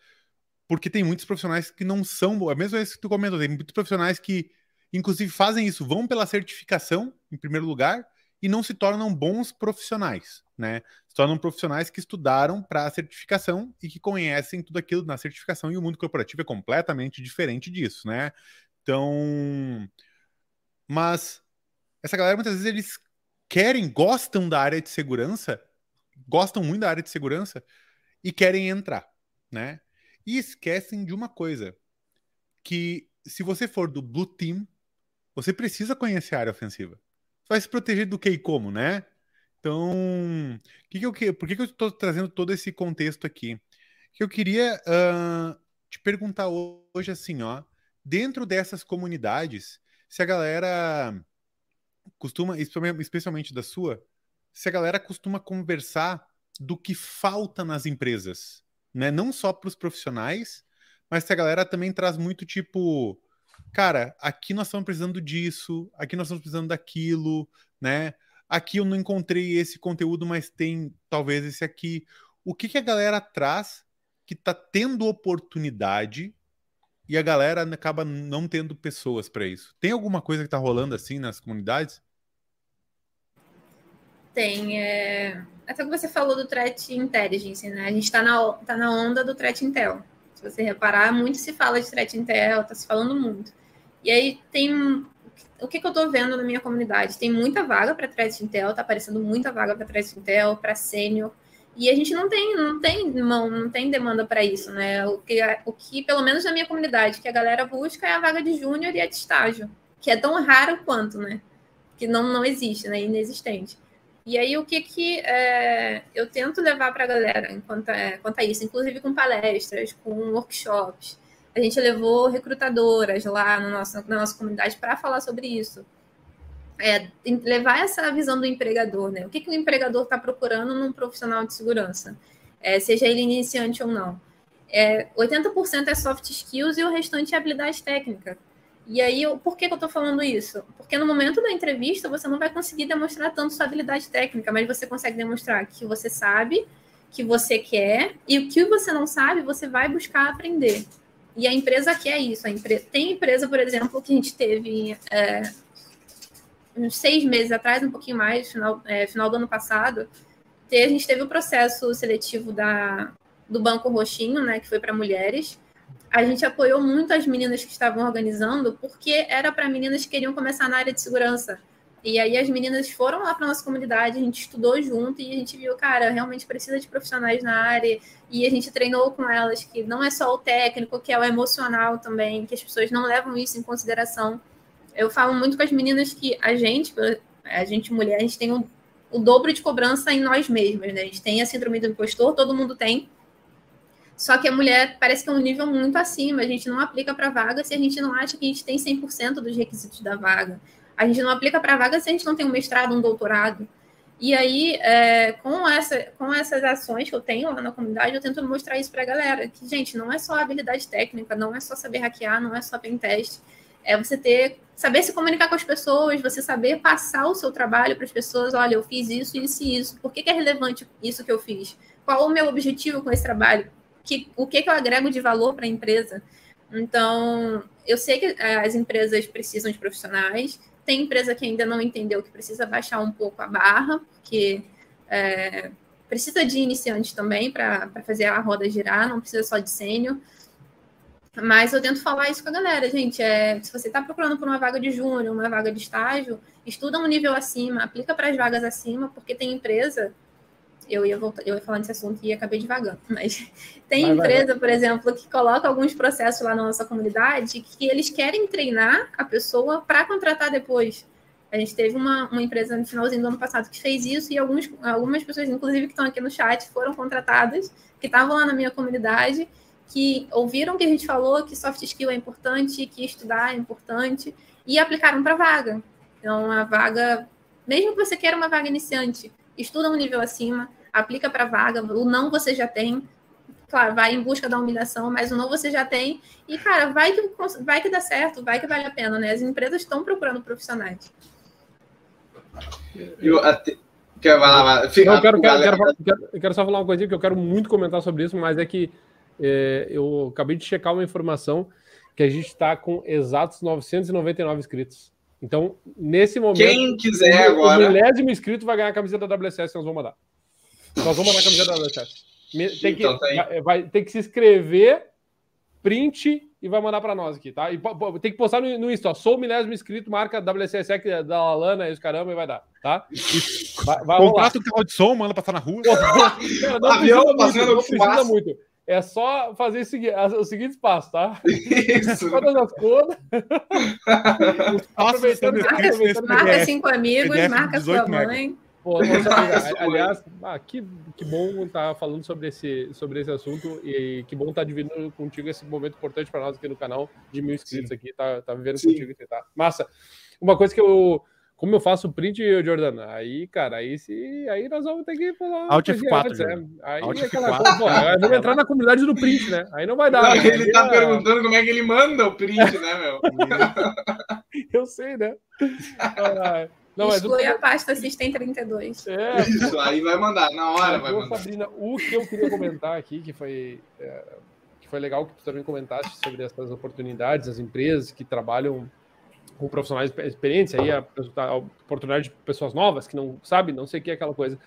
porque tem muitos profissionais que não são, é mesmo isso que tu comentou, tem muitos profissionais que, inclusive, fazem isso, vão pela certificação, em primeiro lugar, e não se tornam bons profissionais, né? Se tornam profissionais que estudaram para a certificação e que conhecem tudo aquilo na certificação, e o mundo corporativo é completamente diferente disso, né? Então, mas essa galera muitas vezes eles querem, gostam da área de segurança, gostam muito da área de segurança e querem entrar, né? E esquecem de uma coisa, que se você for do Blue Team, você precisa conhecer a área ofensiva. Vai se proteger do que e como, né? Então, que que eu, por que, que eu estou trazendo todo esse contexto aqui? Que eu queria uh, te perguntar hoje assim, ó, dentro dessas comunidades, se a galera costuma, especialmente da sua, se a galera costuma conversar do que falta nas empresas, né? Não só para os profissionais, mas se a galera também traz muito tipo, cara, aqui nós estamos precisando disso, aqui nós estamos precisando daquilo, né? Aqui eu não encontrei esse conteúdo, mas tem talvez esse aqui. O que, que a galera traz que está tendo oportunidade e a galera acaba não tendo pessoas para isso? Tem alguma coisa que está rolando assim nas comunidades? Tem. É... Até que você falou do threat intelligence, né? A gente está na, tá na onda do threat intel. Se você reparar, muito se fala de threat intel, está se falando muito. E aí tem o que, que eu estou vendo na minha comunidade? Tem muita vaga para threat intel, está aparecendo muita vaga para threat intel, para sênior. E a gente não tem, não tem mão, não tem demanda para isso, né? O que, o que, pelo menos na minha comunidade, que a galera busca é a vaga de júnior e a de estágio, que é tão raro quanto, né? Que não, não existe, né? Inexistente. E aí, o que, que é, eu tento levar para a galera enquanto, é, quanto a isso, inclusive com palestras, com workshops. A gente levou recrutadoras lá no nosso, na nossa comunidade para falar sobre isso é, levar essa visão do empregador, né? O que, que o empregador está procurando num profissional de segurança, é, seja ele iniciante ou não. É, 80% é soft skills e o restante é habilidade técnica. E aí, por que, que eu estou falando isso? Porque no momento da entrevista você não vai conseguir demonstrar tanto sua habilidade técnica, mas você consegue demonstrar que você sabe, que você quer, e o que você não sabe, você vai buscar aprender. E a empresa quer isso. A empre... Tem empresa, por exemplo, que a gente teve é, uns seis meses atrás, um pouquinho mais, final, é, final do ano passado, a gente teve o processo seletivo da, do Banco Roxinho, né, que foi para mulheres. A gente apoiou muito as meninas que estavam organizando, porque era para meninas que queriam começar na área de segurança. E aí as meninas foram lá para nossa comunidade, a gente estudou junto e a gente viu, cara, realmente precisa de profissionais na área. E a gente treinou com elas que não é só o técnico, que é o emocional também, que as pessoas não levam isso em consideração eu falo muito com as meninas que a gente, a gente mulher, a gente tem o, o dobro de cobrança em nós mesmas, né? A gente tem a síndrome do impostor, todo mundo tem. Só que a mulher parece que é um nível muito acima. A gente não aplica para vaga se a gente não acha que a gente tem 100% dos requisitos da vaga. A gente não aplica para vaga se a gente não tem um mestrado, um doutorado. E aí, é, com, essa, com essas ações que eu tenho lá na comunidade, eu tento mostrar isso para a galera. Que, gente, não é só habilidade técnica, não é só saber hackear, não é só pen teste é você ter saber se comunicar com as pessoas, você saber passar o seu trabalho para as pessoas, olha, eu fiz isso, isso e isso. Por que, que, é relevante isso que eu fiz? Qual o meu objetivo com esse trabalho? Que, o que, que eu agrego de valor para a empresa? Então, eu sei que é, as empresas precisam de profissionais. Tem empresa que ainda não entendeu que precisa baixar um pouco a barra, porque é, precisa de iniciantes também para fazer a roda girar, não precisa só de sênior. Mas eu tento falar isso com a galera, gente. É, se você está procurando por uma vaga de júnior, uma vaga de estágio, estuda um nível acima, aplica para as vagas acima, porque tem empresa. Eu ia, voltar, eu ia falar nesse assunto e acabei devagando, *laughs* mas tem vai, empresa, vai, vai. por exemplo, que coloca alguns processos lá na nossa comunidade que eles querem treinar a pessoa para contratar depois. A gente teve uma, uma empresa no finalzinho do ano passado que fez isso e alguns, algumas pessoas, inclusive, que estão aqui no chat, foram contratadas, que estavam lá na minha comunidade que ouviram o que a gente falou, que soft skill é importante, que estudar é importante, e aplicaram para vaga. Então, a vaga, mesmo que você queira uma vaga iniciante, estuda um nível acima, aplica para a vaga, o não você já tem, claro, vai em busca da humilhação, mas o não você já tem, e, cara, vai que, vai que dá certo, vai que vale a pena, né? As empresas estão procurando profissionais. Eu até... Quer. Fica, Não, eu, quero, quero, quero, eu quero só falar uma coisinha que eu quero muito comentar sobre isso, mas é que é, eu acabei de checar uma informação que a gente está com exatos 999 inscritos. Então, nesse momento. Quem quiser o, agora. O milésimo inscrito vai ganhar a camiseta da WSS nós vamos mandar. Nós vamos mandar a camiseta da WSS. Tem que, então, tá vai, vai, tem que se inscrever, print e vai mandar para nós aqui, tá? E tem que postar no, no Insta, ó, sou o milésimo inscrito, marca WSS da Alana, esse caramba, e vai dar, tá? Vai, vai Contrato o carro de som, manda passar na rua. *laughs* Cara, não Avião precisa, muito, não precisa muito. é só fazer o seguinte passo, tá? Isso. *laughs* Todas as coisas. aproveitando, aproveitando, marca cinco amigos, PDF marca sua mãe. Pô, *laughs* aliás, ah, que, que bom estar tá falando sobre esse, sobre esse assunto e que bom estar tá dividindo contigo esse momento importante para nós aqui no canal de mil inscritos Sim. aqui, tá, tá vivendo Sim. contigo tá? Massa. Uma coisa que eu como eu faço o print, Jordana? Aí, cara, aí se aí nós vamos ter que falar. Alt F4. é. Aí Alt aquela coisa, pô, vamos entrar na comunidade do print, né? Aí não vai dar. Não, né? Ele tá é... perguntando como é que ele manda o print, né, meu? *laughs* eu sei, né? *laughs* Não, Exclui mas... a pasta System 32. É, *laughs* Isso, aí vai mandar, na hora vai mandar. Sabrina, o que eu queria comentar aqui, que foi, é, que foi legal que tu também comentaste sobre essas oportunidades, as empresas que trabalham com profissionais experientes, aí a, a oportunidade de pessoas novas que não sabem, não sei o que é aquela coisa.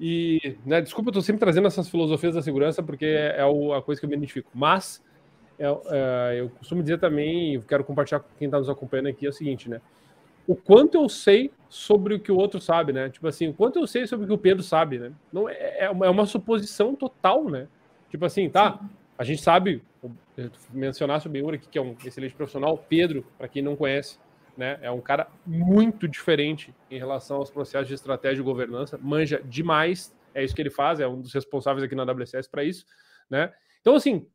E, né, desculpa, eu estou sempre trazendo essas filosofias da segurança porque é, é a coisa que eu me identifico. Mas é, é, eu costumo dizer também, e quero compartilhar com quem está nos acompanhando aqui, é o seguinte, né? O quanto eu sei sobre o que o outro sabe, né? Tipo assim, o quanto eu sei sobre o que o Pedro sabe, né? Não, é, é, uma, é uma suposição total, né? Tipo assim, tá, Sim. a gente sabe mencionasse o aqui, que é um excelente profissional, Pedro, para quem não conhece, né, é um cara muito diferente em relação aos processos de estratégia e governança, manja demais, é isso que ele faz, é um dos responsáveis aqui na WCS para isso, né? Então, assim,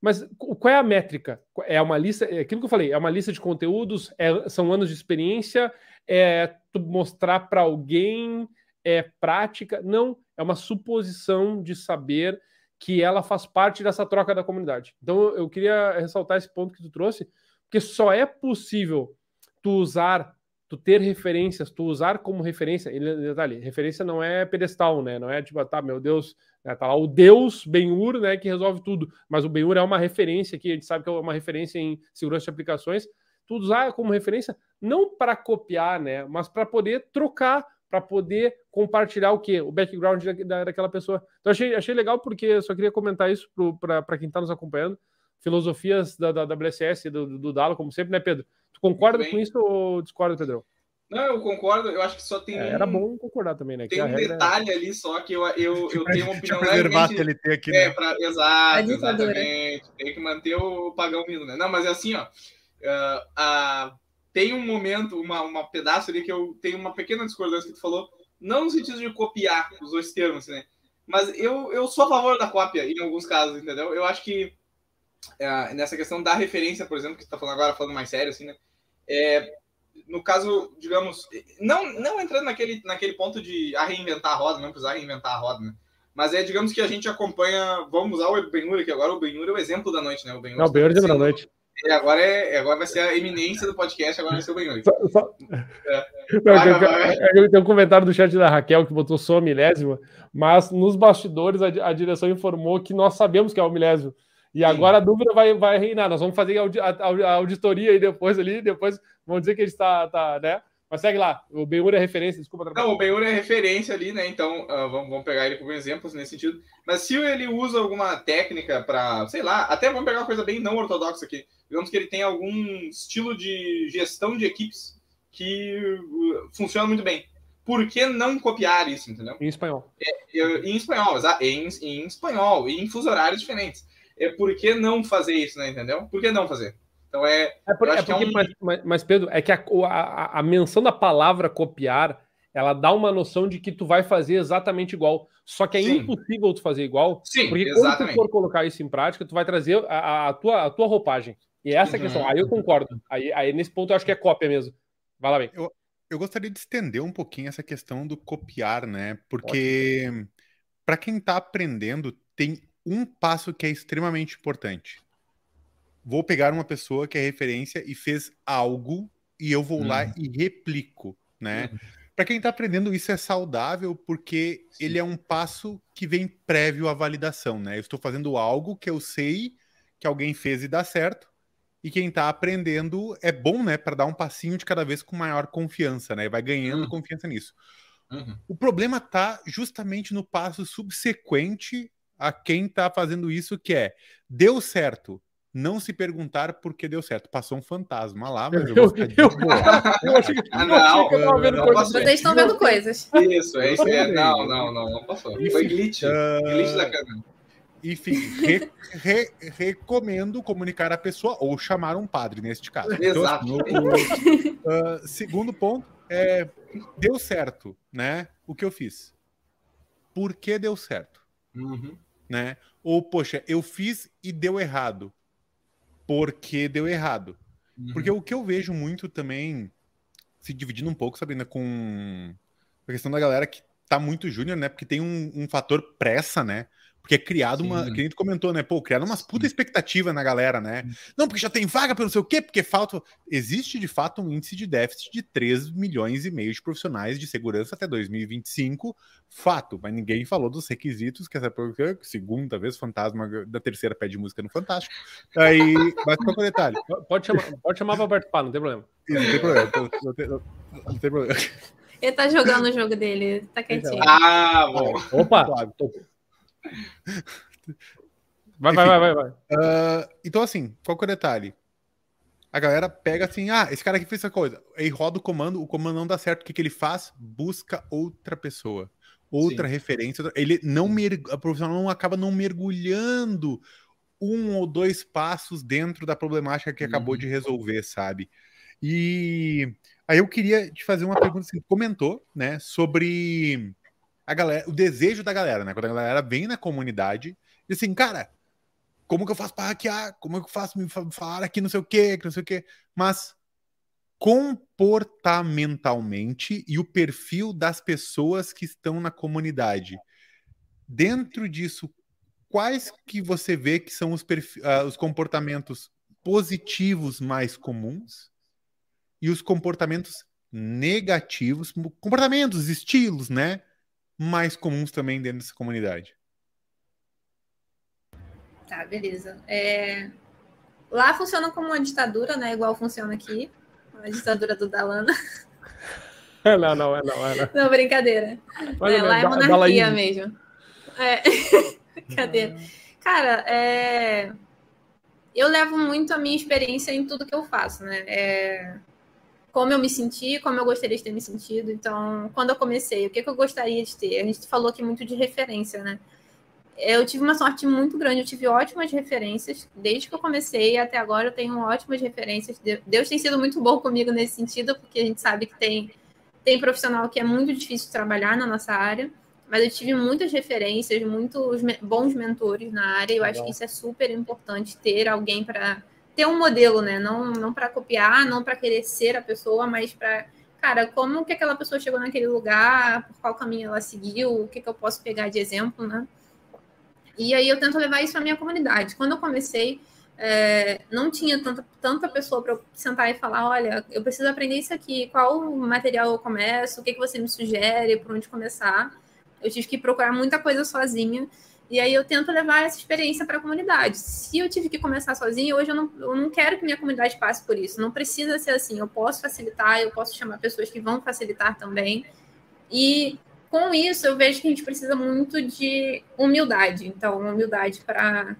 mas qual é a métrica? É uma lista, é aquilo que eu falei, é uma lista de conteúdos, é, são anos de experiência, é mostrar para alguém, é prática? Não, é uma suposição de saber que ela faz parte dessa troca da comunidade. Então eu queria ressaltar esse ponto que tu trouxe, porque só é possível tu usar, tu ter referências, tu usar como referência, ele detalhe, referência não é pedestal, né? Não é tipo, ah, tá, meu Deus, né, tá lá o Deus Benhur, né, que resolve tudo, mas o Benhur é uma referência que a gente sabe que é uma referência em segurança de aplicações. Tu usar como referência não para copiar, né, mas para poder trocar para poder compartilhar o que? O background da, daquela pessoa. Então achei, achei legal porque só queria comentar isso para quem está nos acompanhando. Filosofias da, da, da WSS, do, do Dalo, como sempre, né, Pedro? Tu concorda com isso ou discorda, Pedro? Não, eu concordo. Eu acho que só tem. É, um... Era bom concordar também, né? Tem um detalhe é... ali só que eu, eu, *laughs* eu tenho uma opinião. preservar levemente... a CLT aqui, né? É, pra... Exato, exatamente. Tem que manter o pagão mil, né? Não, mas é assim, ó. Uh, a tem um momento, uma, uma pedaço ali que eu tenho uma pequena discordância que tu falou, não no sentido de copiar os dois termos, né? Mas eu, eu sou a favor da cópia em alguns casos, entendeu? Eu acho que é, nessa questão da referência, por exemplo, que tu tá falando agora, falando mais sério, assim, né? É, no caso, digamos, não, não entrando naquele, naquele ponto de a reinventar a roda, não precisar reinventar a roda, né? Mas é, digamos que a gente acompanha, vamos usar o Benhur aqui agora, o Benhur é o exemplo da noite, né? O Benhur, não, o Benhur é da noite. E agora, é, agora vai ser a eminência do podcast, agora vai ser o Benhur. Só, É. *laughs* Não, vai, vai. Tem um comentário do chat da Raquel que botou só a milésima, mas nos bastidores a, a, direção informou que nós sabemos que é o milésimo. E agora Sim. a dúvida vai, vai reinar. Nós vamos fazer a auditoria aí depois ali, depois vamos dizer que gente está, tá, né? Mas segue lá, o Benhur é referência, desculpa. Não, o Benhur é referência ali, né? Então, uh, vamos, vamos pegar ele como exemplos nesse sentido. Mas se ele usa alguma técnica para, sei lá, até vamos pegar uma coisa bem não ortodoxa aqui digamos que ele tem algum estilo de gestão de equipes que uh, funciona muito bem. Por que não copiar isso, entendeu? Em espanhol. É, é, em espanhol, em, em espanhol, e em fuso horários diferentes. É por que não fazer isso, né? Entendeu? Por que não fazer? Então é. é, por, é porque, é um... mas, mas, mas, Pedro, é que a, a, a menção da palavra copiar ela dá uma noção de que tu vai fazer exatamente igual. Só que é Sim. impossível tu fazer igual. Sim, porque exatamente. quando tu for colocar isso em prática, tu vai trazer a, a, tua, a tua roupagem. E essa é a questão. Aí eu concordo. Aí, aí nesse ponto eu acho que é cópia mesmo. Vai lá, bem. Eu, eu gostaria de estender um pouquinho essa questão do copiar, né? Porque para quem está aprendendo, tem um passo que é extremamente importante. Vou pegar uma pessoa que é referência e fez algo e eu vou lá uhum. e replico, né? Uhum. Para quem está aprendendo, isso é saudável porque Sim. ele é um passo que vem prévio à validação, né? Eu estou fazendo algo que eu sei que alguém fez e dá certo, e quem está aprendendo é bom, né, para dar um passinho de cada vez com maior confiança, né? Vai ganhando uhum. confiança nisso. O problema está justamente no passo subsequente a quem está fazendo isso, que é deu certo. Não se perguntar por que deu certo. Passou um fantasma lá, mas eu, eu, eu, *laughs* eu achei que, ah, não, eu vendo não, coisas. Vocês estão vendo coisas. Isso, é isso. É, não, não, não, não passou. Foi glitch. Uh... Glitch da câmera. enfim, re, re, recomendo comunicar a pessoa ou chamar um padre neste caso. Exato. Então, no, uh, segundo ponto é deu certo, né? O que eu fiz? Por que deu certo? Uhum. Né? Ou, poxa, eu fiz e deu errado. Por que deu errado? Uhum. Porque o que eu vejo muito também, se dividindo um pouco, Sabrina, com a questão da galera que tá muito júnior, né? Porque tem um, um fator pressa, né? Porque é criado Sim. uma. Que a gente comentou, né? Pô, criado umas puta expectativa na galera, né? Não, porque já tem vaga pelo sei o quê, porque falta. Existe de fato um índice de déficit de 3 milhões e meio de profissionais de segurança até 2025. Fato, mas ninguém falou dos requisitos, que essa segunda vez, fantasma da terceira pede música no Fantástico. Aí, mas qual é o detalhe? Pode chamar, pode chamar pra participar, não tem problema. Não tem problema. Não tem, não, não tem problema. Ele tá jogando o jogo dele, tá quietinho. Ah, bom. Opa! Vai, Enfim, vai, vai, vai, vai. Uh, então, assim, qual que é o detalhe? A galera pega assim, ah, esse cara aqui fez essa coisa. Aí roda o comando, o comando não dá certo. O que, que ele faz? Busca outra pessoa. Outra Sim. referência. Ele não mer... A profissional não acaba não mergulhando um ou dois passos dentro da problemática que uhum. acabou de resolver, sabe? E aí eu queria te fazer uma pergunta assim, comentou, né, sobre a galera, o desejo da galera, né? Quando a galera vem na comunidade e assim, cara, como que eu faço para hackear? Como que eu faço me falar aqui não sei o quê, que não sei o quê? Mas comportamentalmente e o perfil das pessoas que estão na comunidade. Dentro disso, quais que você vê que são os, uh, os comportamentos positivos mais comuns e os comportamentos negativos, comportamentos, estilos, né? Mais comuns também dentro dessa comunidade? Tá, beleza. É... Lá funciona como uma ditadura, né? Igual funciona aqui. A ditadura do Dalana. *laughs* Não, não, é não, é não. Não, brincadeira. É, lá é monarquia mesmo. É. *laughs* brincadeira. Cara, é... eu levo muito a minha experiência em tudo que eu faço, né? É como eu me senti, como eu gostaria de ter me sentido. Então, quando eu comecei, o que, que eu gostaria de ter? A gente falou aqui muito de referência, né? Eu tive uma sorte muito grande, eu tive ótimas referências. Desde que eu comecei até agora, eu tenho ótimas referências. Deus tem sido muito bom comigo nesse sentido, porque a gente sabe que tem, tem profissional que é muito difícil trabalhar na nossa área. Mas eu tive muitas referências, muitos bons mentores na área. Eu acho que isso é super importante ter alguém para ter um modelo, né? Não, não para copiar, não para querer ser a pessoa, mas para, cara, como que aquela pessoa chegou naquele lugar, por qual caminho ela seguiu, o que, que eu posso pegar de exemplo, né? E aí eu tento levar isso para minha comunidade. Quando eu comecei, é, não tinha tanta, tanta pessoa para sentar e falar, olha, eu preciso aprender isso aqui, qual material eu começo, o que, que você me sugere, por onde começar. Eu tive que procurar muita coisa sozinha. E aí eu tento levar essa experiência para a comunidade. Se eu tive que começar sozinha, hoje eu não, eu não quero que minha comunidade passe por isso. Não precisa ser assim. Eu posso facilitar, eu posso chamar pessoas que vão facilitar também. E com isso eu vejo que a gente precisa muito de humildade. Então, humildade para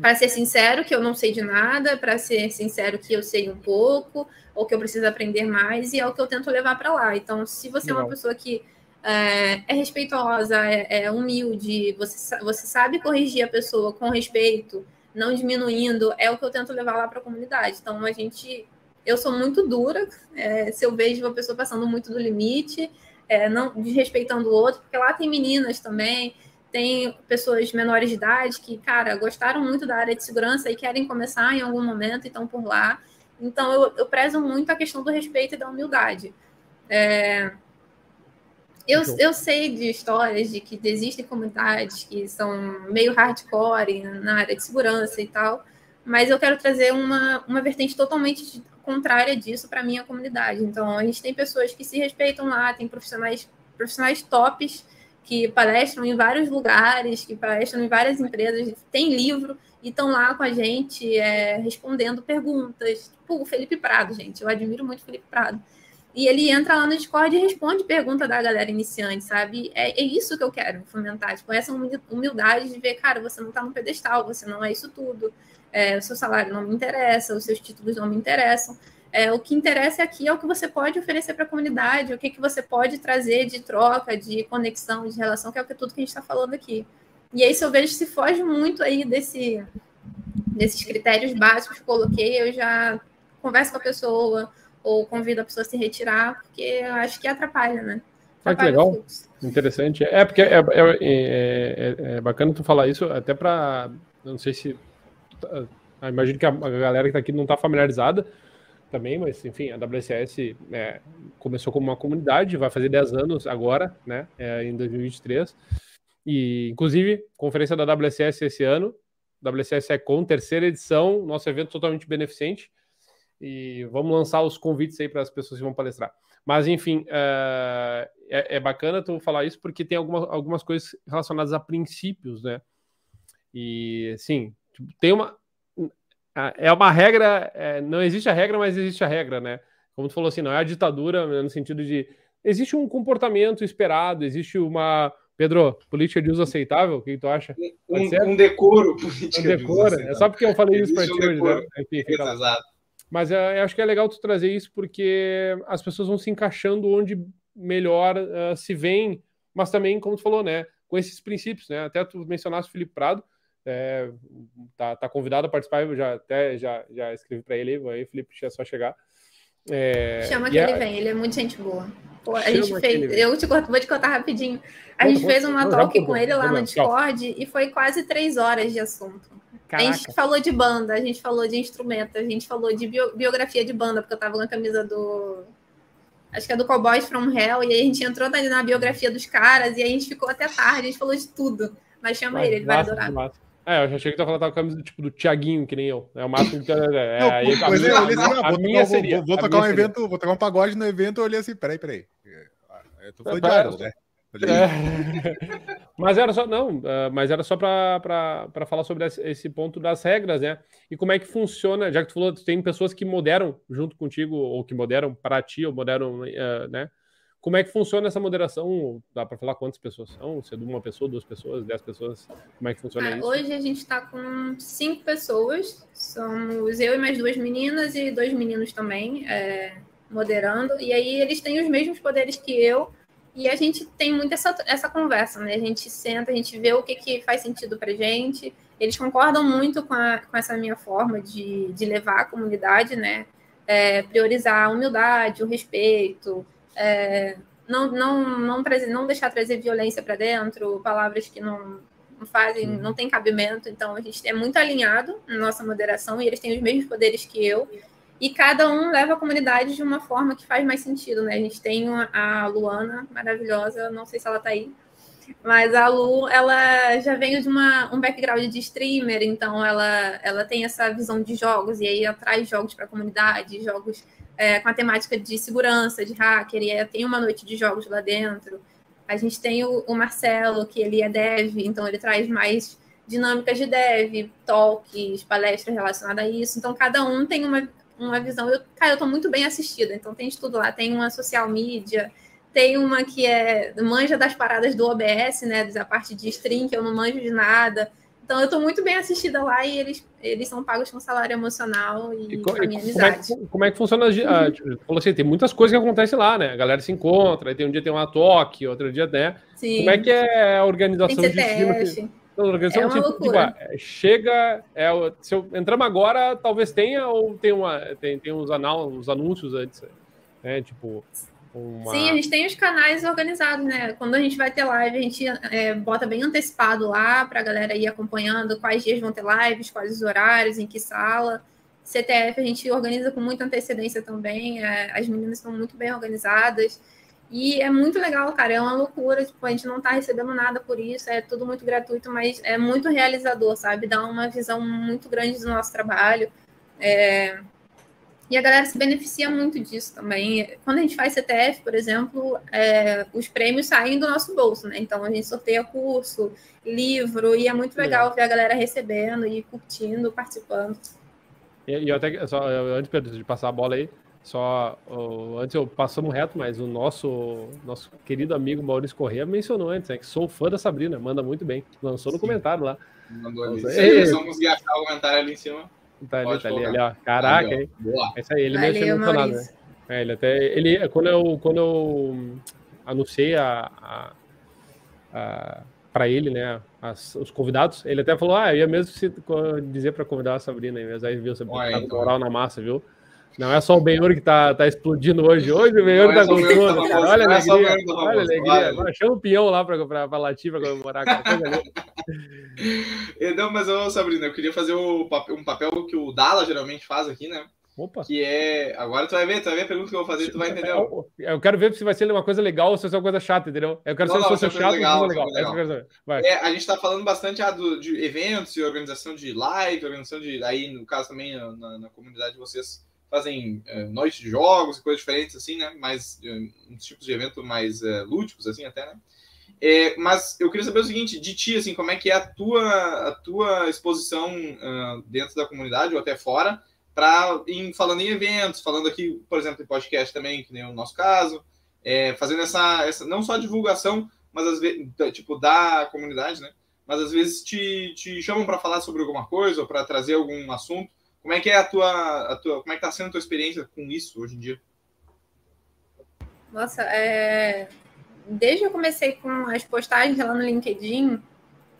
para ser sincero que eu não sei de nada, para ser sincero que eu sei um pouco, ou que eu preciso aprender mais, e é o que eu tento levar para lá. Então, se você Legal. é uma pessoa que é, é respeitosa, é, é, humilde, você, você sabe corrigir a pessoa com respeito, não diminuindo, é o que eu tento levar lá para a comunidade. Então, a gente. Eu sou muito dura, é, se eu vejo uma pessoa passando muito do limite, é, não desrespeitando o outro, porque lá tem meninas também, tem pessoas menores de idade que, cara, gostaram muito da área de segurança e querem começar em algum momento e estão por lá. Então, eu, eu prezo muito a questão do respeito e da humildade. É, eu, eu sei de histórias de que existem comunidades que são meio hardcore na área de segurança e tal, mas eu quero trazer uma, uma vertente totalmente contrária disso para a minha comunidade. Então, a gente tem pessoas que se respeitam lá, tem profissionais, profissionais tops que palestram em vários lugares, que palestram em várias empresas, tem livro e estão lá com a gente é, respondendo perguntas. Tipo, o Felipe Prado, gente, eu admiro muito o Felipe Prado. E ele entra lá no Discord e responde pergunta da galera iniciante, sabe? É, é isso que eu quero fomentar, tipo, essa humildade de ver, cara, você não está no pedestal, você não é isso tudo, é, o seu salário não me interessa, os seus títulos não me interessam. É, o que interessa aqui é o que você pode oferecer para a comunidade, o que, que você pode trazer de troca, de conexão, de relação, que é o que tudo que a gente está falando aqui. E aí, se eu vejo se foge muito aí desse, desses critérios básicos que eu coloquei, eu já converso com a pessoa ou convido a pessoa a se retirar, porque eu acho que atrapalha, né? Ah, que legal. Interessante. É, porque é, é, é, é, bacana tu falar isso, até para. Não sei se. Ah, imagino que a, galera que está aqui não está familiarizada também, mas enfim, a WSS é, começou como uma comunidade, vai fazer 10 anos agora, né, é, em 2023. E, inclusive, conferência da WSS esse ano, WSS é com terceira edição, nosso evento totalmente beneficente. E vamos lançar os convites aí para as pessoas que vão palestrar. Mas, enfim, é, é, é, bacana tu falar isso porque tem alguma, algumas coisas relacionadas a princípios, né? E, sim, tipo, tem uma. É uma regra, é, não existe a regra, mas existe a regra, né? Como tu falou assim, não é a ditadura no sentido de. Existe um comportamento esperado, existe uma. Pedro, política de uso aceitável, o que, tu acha? Um, um, decoro político. Um decoro, é só porque eu falei isso para ti hoje, né? Enfim, Exato. Mas é, eu acho que é legal tu trazer isso porque as pessoas vão se encaixando onde melhor uh, se vem, mas também, como tu falou, né, com esses princípios, né? Até tu mencionaste o Felipe Prado, é, tá, tá, convidado a participar, eu já até já, já escrevi para ele, aí Felipe, é só chegar. É, Chama que ele vem, ele é muito gente boa. Pô, a gente fez, eu te vou te contar rapidinho. A gente fez uma talk com ele lá no Discord e foi quase três horas de assunto. Caraca. A gente falou de banda, a gente falou de instrumento, a gente falou de bio, biografia de banda, porque eu tava com a camisa do. Acho que é do Cowboys from Hell, e aí a gente entrou na, na biografia dos caras, e aí a gente ficou até tarde, a gente falou de tudo. Mas chama ele, ele vai adorar. É, eu já achei que tu falando com a camisa tipo do Tiaguinho, que nem eu. É o máximo que. É, não, aí, a, minha, a, a, a minha seria. Vou, vou tocar um seria. evento, vou tocar um pagode no evento, eu olhei assim, peraí, peraí. Eu tô falando de Idols, né? *laughs* É. mas era só não, mas era só para falar sobre esse ponto das regras, né? E como é que funciona, já que tu falou, tem pessoas que moderam junto contigo ou que moderam para ti ou moderam, uh, né? Como é que funciona essa moderação? Dá para falar quantas pessoas são? Se é de uma pessoa, duas pessoas, dez pessoas? Como é que funciona ah, isso? Hoje a gente está com cinco pessoas. Somos eu e mais duas meninas e dois meninos também é, moderando. E aí eles têm os mesmos poderes que eu, e a gente tem muito essa, essa conversa, né? A gente senta, a gente vê o que, que faz sentido para gente. Eles concordam muito com, a, com essa minha forma de, de levar a comunidade, né? É, priorizar a humildade, o respeito, é, não, não, não, trazer, não deixar trazer violência para dentro, palavras que não, não fazem, não tem cabimento. Então, a gente é muito alinhado na nossa moderação e eles têm os mesmos poderes que eu e cada um leva a comunidade de uma forma que faz mais sentido, né? A gente tem a Luana, maravilhosa, não sei se ela tá aí, mas a Lu, ela já veio de uma, um background de streamer, então ela, ela tem essa visão de jogos, e aí ela traz jogos para a comunidade, jogos é, com a temática de segurança, de hacker, e tem uma noite de jogos lá dentro. A gente tem o, o Marcelo, que ele é dev, então ele traz mais dinâmicas de dev, talks, palestras relacionadas a isso. Então, cada um tem uma, uma visão. Eu, cara, eu tô muito bem assistida, então tem de tudo lá. Tem uma social media, tem uma que é manja das paradas do OBS, né? Da parte de stream, que eu não manjo de nada. Então eu estou muito bem assistida lá e eles, eles são pagos com salário emocional e, e com a minha como amizade. É, como é que funciona? A, tipo, falou assim, tem muitas coisas que acontecem lá, né? A galera se encontra, aí tem um dia tem uma toque, outro dia, né? Sim. Como é que é a organização de time? Organização é uma tipo, tipo, é, chega, é, se eu entramos agora, talvez tenha ou tem uma tem, tem uns, anal, anúncios antes, né? Tipo uma... Sim, a gente tem os canais organizados, né? Quando a gente vai ter live, a gente é, bota bem antecipado lá para a galera ir acompanhando quais dias vão ter lives, quais os horários, em que sala. CTF a gente organiza com muita antecedência também, é, as meninas estão muito bem organizadas. E é muito legal, cara. É uma loucura. Tipo, a gente não tá recebendo nada por isso. É tudo muito gratuito, mas é muito realizador, sabe? Dá uma visão muito grande do nosso trabalho. É... E a galera se beneficia muito disso também. Quando a gente faz CTF, por exemplo, é... os prêmios saem do nosso bolso, né? Então a gente sorteia curso, livro, e é muito legal ver a galera recebendo e curtindo, participando. E, e até só antes de passar a bola aí, só, oh, antes eu passamos reto, mas o nosso nosso querido amigo Maurício Corrêa mencionou antes, né, que sou fã da Sabrina, manda muito bem. Lançou no comentário lá. Mandou ali. Não conseguir achar o comentário ali em cima. Tá ali, tá ali, ali, ó. Caraca, hein? É isso aí, ele Valeu, meio emocionado, né? É, ele até. Ele, quando eu, quando eu anunciei a, a, a para ele, né, as, os convidados. Ele até falou, ah, eu ia mesmo se, dizer para convidar a Sabrina, mas aí viu, você tá então. moral na massa, viu? Não é só o Benhur que tá, tá explodindo hoje. Hoje o Benhur tá é gostoso. Olha a é alegria. Olha a alegria. Agora chama o peão lá para pra, latir, para comemorar. *laughs* Não, mas, ô, Sabrina, eu queria fazer um papel que o Dala geralmente faz aqui, né? Opa. Que é. Agora tu vai ver, tu vai ver a pergunta que eu vou fazer, tu vai entender. Eu quero ver se vai ser uma coisa legal ou se vai ser uma coisa chata, entendeu? Eu quero saber se vai ser chato legal, ou legal. legal. Vai. É, a gente tá falando bastante ah, do, de eventos e organização de live, organização de. Aí, no caso também, na, na comunidade de vocês fazem é, noites de jogos e coisas diferentes, assim, né? Mais é, uns tipos de evento mais é, lúdicos, assim, até, né? Mas eu queria saber o seguinte, de ti, assim, como é que é a tua, a tua exposição uh, dentro da comunidade ou até fora, para falando em eventos, falando aqui, por exemplo, em podcast também, que nem o nosso caso, fazendo essa, essa, não só divulgação, mas às vezes, tipo, da comunidade, né? Mas às vezes te, te chamam para falar sobre alguma coisa ou para trazer algum assunto. Como é que é a tua, a tua como é que tá sendo a tua experiência com isso hoje em dia? Nossa, é... desde que eu comecei com as postagens lá no LinkedIn,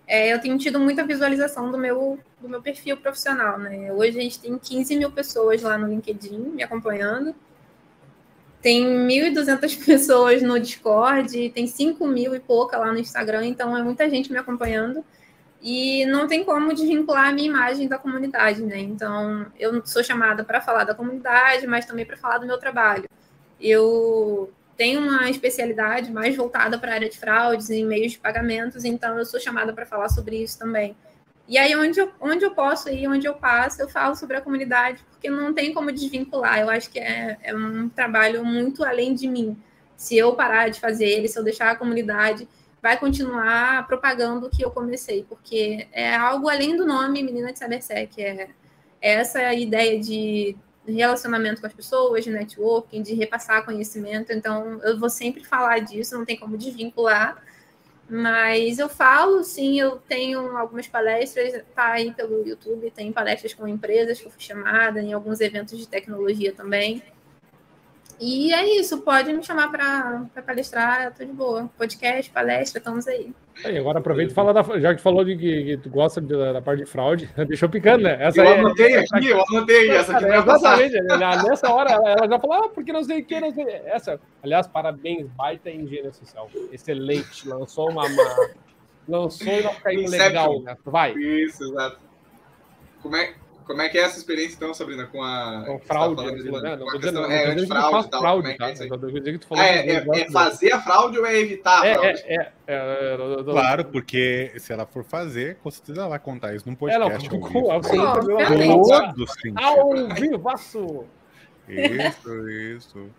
é, eu tenho tido muita visualização do meu, do meu perfil profissional, né? Hoje a gente tem 15 mil pessoas lá no LinkedIn me acompanhando. Tem 1.200 *laughs* pessoas no Discord, tem 5 mil e pouca lá no Instagram, então é muita gente me acompanhando. E não tem como desvincular a minha imagem da comunidade, né? Então, eu sou chamada para falar da comunidade, mas também para falar do meu trabalho. Eu tem uma especialidade mais voltada para a área de fraudes e meios de pagamentos, então eu sou chamada para falar sobre isso também. E aí, onde eu, onde eu posso ir, onde eu passo, eu falo sobre a comunidade, porque não tem como desvincular. Eu acho que é, é um trabalho muito além de mim. Se eu parar de fazer ele, se eu deixar a comunidade, vai continuar propagando o que eu comecei, porque é algo além do nome Menina de Cybersec. É, é essa ideia de relacionamento com as pessoas, de networking, de repassar conhecimento. Então, eu vou sempre falar disso, não tem como desvincular. Mas eu falo, sim, eu tenho algumas palestras, tá aí pelo YouTube, tem palestras com empresas que eu fui chamada, em alguns eventos de tecnologia também. E é isso, pode me chamar para palestrar, tô de boa. Podcast, palestra, estamos aí. aí agora aproveita e fala da. Já que falou de que, que tu gosta de, da parte de fraude, *laughs* deixou picando, né? Essa eu anotei é, aqui, eu anotei, essa aqui vai passar. Nessa hora ela, já falou, ah, porque não sei o que, não sei. Essa, aliás, parabéns, baita engenharia social. Excelente, lançou uma. uma lançou e não caiu legal, né? Vai. Isso, exato. Como é, como é que é essa experiência, então, Sabrina, com a. Com fraude, tá né? Não, não, questão, é, antifraude e tal. Fraude, é é tá? ah, é, é, é fazer a fraude ou é evitar a é, fraude? É, é, é, claro, porque se ela for fazer, com certeza ela vai contar isso num podcast. É, não, ao vivo. Todos Ao vivaço! Isso, isso.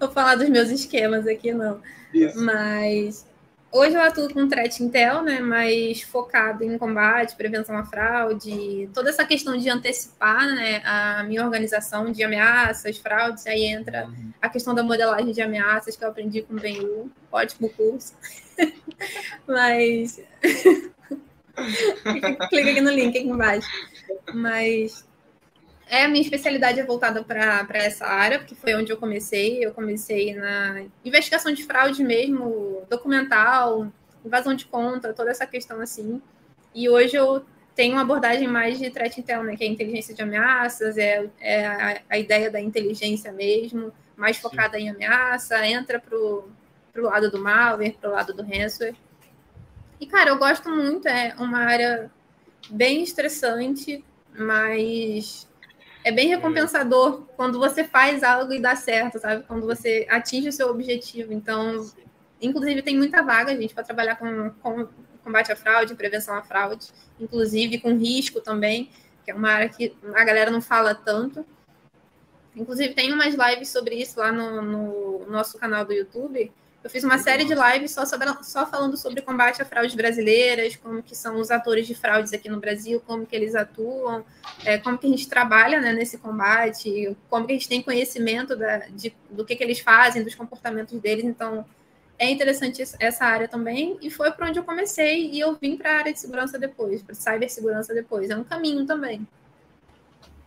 Vou falar dos meus esquemas aqui, não. Isso. Mas Hoje eu atuo com threat intel, né, mais focado em combate, prevenção à fraude, toda essa questão de antecipar, né, a minha organização de ameaças, fraudes, aí entra a questão da modelagem de ameaças que eu aprendi com o BenU, ótimo curso. *laughs* Mas *laughs* clica aqui no link aqui embaixo. Mas é, a minha especialidade é voltada para essa área, porque foi onde eu comecei. Eu comecei na investigação de fraude mesmo, documental, invasão de conta, toda essa questão assim. E hoje eu tenho uma abordagem mais de threat intel, né, que é a inteligência de ameaças, é, é a, a, ideia da inteligência mesmo, mais focada Sim. em ameaça, entra pro, pro lado do malware, pro lado do ransomware. E, cara, eu gosto muito, é uma área bem estressante, mas é bem recompensador quando você faz algo e dá certo, sabe? Quando você atinge o seu objetivo. Então, inclusive, tem muita vaga, gente, para trabalhar com, com combate à fraude, prevenção à fraude, inclusive com risco também, que é uma área que a galera não fala tanto. Inclusive, tem umas lives sobre isso lá no, no nosso canal do YouTube, eu fiz uma série de lives só, sobre, só falando sobre combate a fraudes brasileiras, como que são os atores de fraudes aqui no Brasil, como que eles atuam, é, como que a gente trabalha né, nesse combate, como que a gente tem conhecimento da, de, do que, que eles fazem, dos comportamentos deles. Então, é interessante essa área também, e foi para onde eu comecei, e eu vim para a área de segurança depois, para cibersegurança depois. É um caminho também.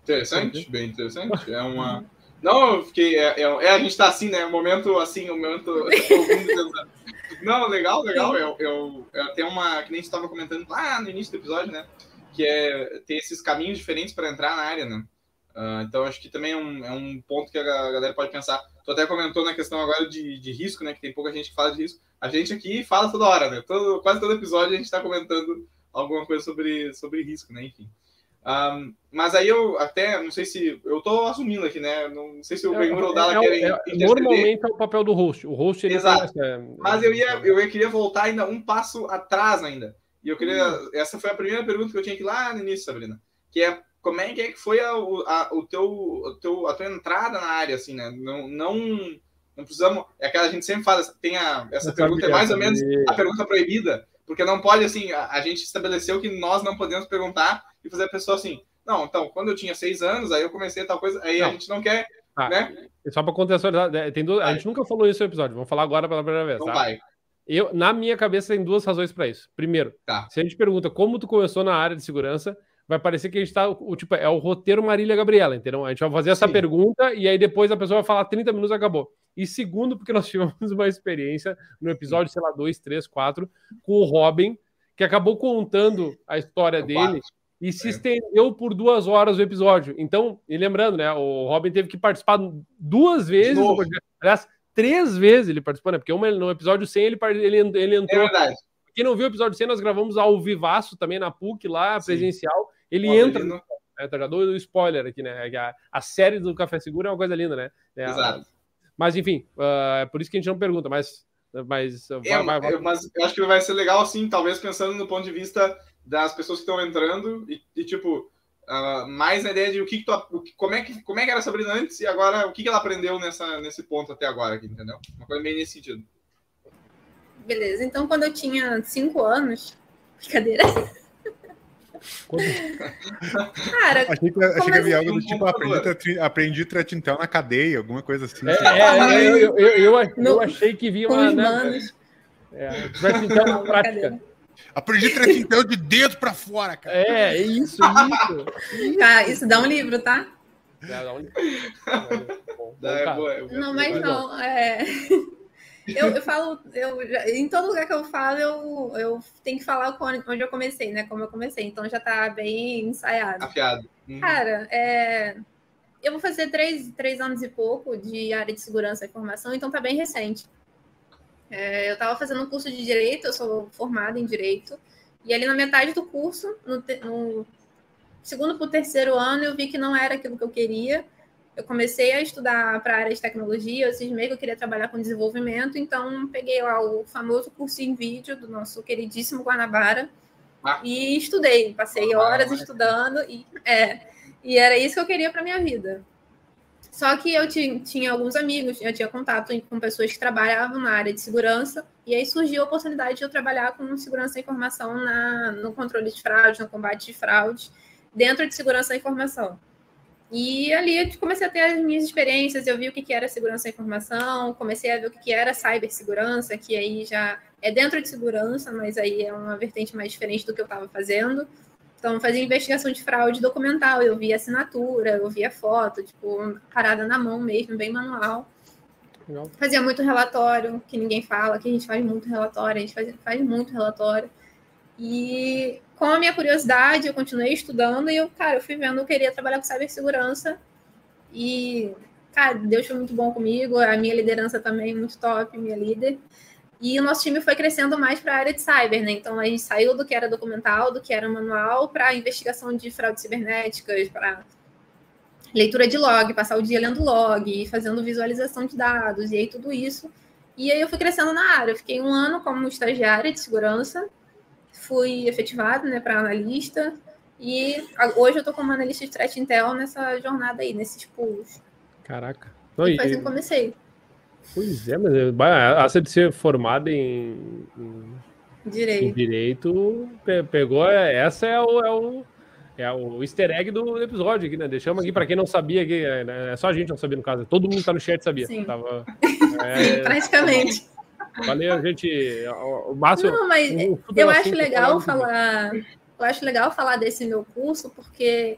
Interessante, bem interessante. É uma *laughs* Não, eu fiquei. É, é, é, a gente tá assim, né? O momento assim, o momento. *laughs* Não, legal, legal. Eu, eu, eu tenho uma. Que nem a gente tava comentando lá no início do episódio, né? Que é ter esses caminhos diferentes para entrar na área, né? Uh, então, acho que também é um, é um ponto que a galera pode pensar. Tu até comentou na questão agora de, de risco, né? Que tem pouca gente que fala de risco. A gente aqui fala toda hora, né? Todo, quase todo episódio a gente está comentando alguma coisa sobre, sobre risco, né? Enfim. Um, mas aí eu até, não sei se. Eu tô assumindo aqui, né? Não sei se o Benhur ou o Dala é, querem. É, normalmente é o papel do host. O host ele Exato. mas eu ia, eu ia queria voltar ainda um passo atrás ainda. E eu queria. Hum. Essa foi a primeira pergunta que eu tinha aqui lá no início, Sabrina. Que é como é que, é que foi a, a, o teu, o teu, a tua entrada na área, assim, né? Não, não, não precisamos. É aquela a gente sempre fala, tem a, essa pergunta, é mais ou menos a pergunta proibida, porque não pode, assim, a, a gente estabeleceu que nós não podemos perguntar e fazer a pessoa assim, não, então, quando eu tinha seis anos, aí eu comecei tal coisa, aí não. a gente não quer, ah, né? Só para contextualizar, né, tem duas, a gente nunca falou isso no episódio, vamos falar agora pela primeira vez, então tá? vai. Eu, na minha cabeça, tem duas razões para isso. Primeiro, tá. se a gente pergunta como tu começou na área de segurança, vai parecer que a gente tá, o, tipo, é o roteiro Marília Gabriela, entendeu? A gente vai fazer essa Sim. pergunta e aí depois a pessoa vai falar 30 minutos e acabou. E segundo, porque *laughs* nós tivemos uma experiência no episódio, sei lá, 2, 3, 4, com o Robin, que acabou contando a história dele e se é. estendeu por duas horas o episódio. Então, e lembrando, né, o Robin teve que participar duas vezes, aliás, três vezes ele participou, né? Porque uma, no episódio 100 ele, ele, ele entrou. É verdade. Quem não viu o episódio 100, nós gravamos ao vivaço também na PUC, lá, Sim. presencial. Ele entra. É, tá, já dou o spoiler aqui, né? A, a, série do Café Seguro é uma coisa linda, né? É, Exato. Mas, enfim, uh, é por isso que a gente não pergunta, mas. Mas, é, vai, vai, vai. mas eu acho que vai ser legal, assim, talvez pensando no ponto de vista das pessoas que estão entrando e, e tipo, uh, mais na ideia de o que, que tu, o que, como, é que, como é que era a Sabrina antes e agora o que, que ela aprendeu nessa, nesse ponto até agora, aqui, entendeu? Uma coisa meio nesse sentido. Beleza, então quando eu tinha cinco anos, *laughs* brincadeira. Como? *laughs* Cara, achei que, achei que havia algo do tipo, aprendi, aprendi tratintel na cadeia, alguma coisa assim. É, é, eu, eu, eu, eu, achei que via uma. Né, é, tratintel na prática. Aprendi trequintel de dedo pra fora, cara. É, é isso, isso. Cara, *laughs* isso dá um livro, tá? Dá, um livro. não, mas não, é... *laughs* Eu, eu falo, eu, em todo lugar que eu falo, eu, eu tenho que falar onde eu comecei, né? Como eu comecei. Então já tá bem ensaiado. Afiado. Uhum. Cara, é, eu vou fazer três, três anos e pouco de área de segurança e informação, então tá bem recente. É, eu estava fazendo um curso de direito, eu sou formada em direito, e ali na metade do curso, no, te, no segundo para o terceiro ano, eu vi que não era aquilo que eu queria. Eu comecei a estudar para a área de tecnologia, eu cismei que eu queria trabalhar com desenvolvimento, então peguei lá o famoso curso em vídeo do nosso queridíssimo Guanabara ah. e estudei. Passei horas estudando e, é, e era isso que eu queria para minha vida. Só que eu tinha alguns amigos, eu tinha contato com pessoas que trabalhavam na área de segurança, e aí surgiu a oportunidade de eu trabalhar com segurança e informação na, no controle de fraude, no combate de fraude, dentro de segurança e informação. E ali eu comecei a ter as minhas experiências, eu vi o que era segurança e informação, comecei a ver o que era cibersegurança, que aí já é dentro de segurança, mas aí é uma vertente mais diferente do que eu estava fazendo. Então, fazia investigação de fraude documental, eu via assinatura, eu via foto, tipo, parada na mão mesmo, bem manual. Legal. Fazia muito relatório, que ninguém fala, que a gente faz muito relatório, a gente faz, faz muito relatório. E com a minha curiosidade, eu continuei estudando e eu, cara, eu fui vendo, eu queria trabalhar com cibersegurança. E, cara, Deus foi muito bom comigo, a minha liderança também muito top, minha líder. E o nosso time foi crescendo mais para a área de cyber, né? Então a gente saiu do que era documental, do que era manual, para investigação de fraudes cibernéticas, para leitura de log, passar o dia lendo log, fazendo visualização de dados, e aí tudo isso. E aí eu fui crescendo na área. Eu fiquei um ano como estagiária de segurança, fui efetivada né, para analista, e hoje eu estou como analista de threat intel nessa jornada aí, nesses pools. Caraca. E foi assim que comecei. Pois é, mas essa de ser formada em, em direito, em direito pegou. É, essa é o, é o, é o easter egg do episódio aqui, né? Deixamos aqui para quem não sabia, aqui, é, né? é, só a gente não sabia no caso, todo mundo tá no chat sabia. Sim, Tava, *laughs* é, Sim praticamente. Valeu, gente. O máximo. Não, mas eu acho legal falar. Eu acho legal falar desse meu curso, porque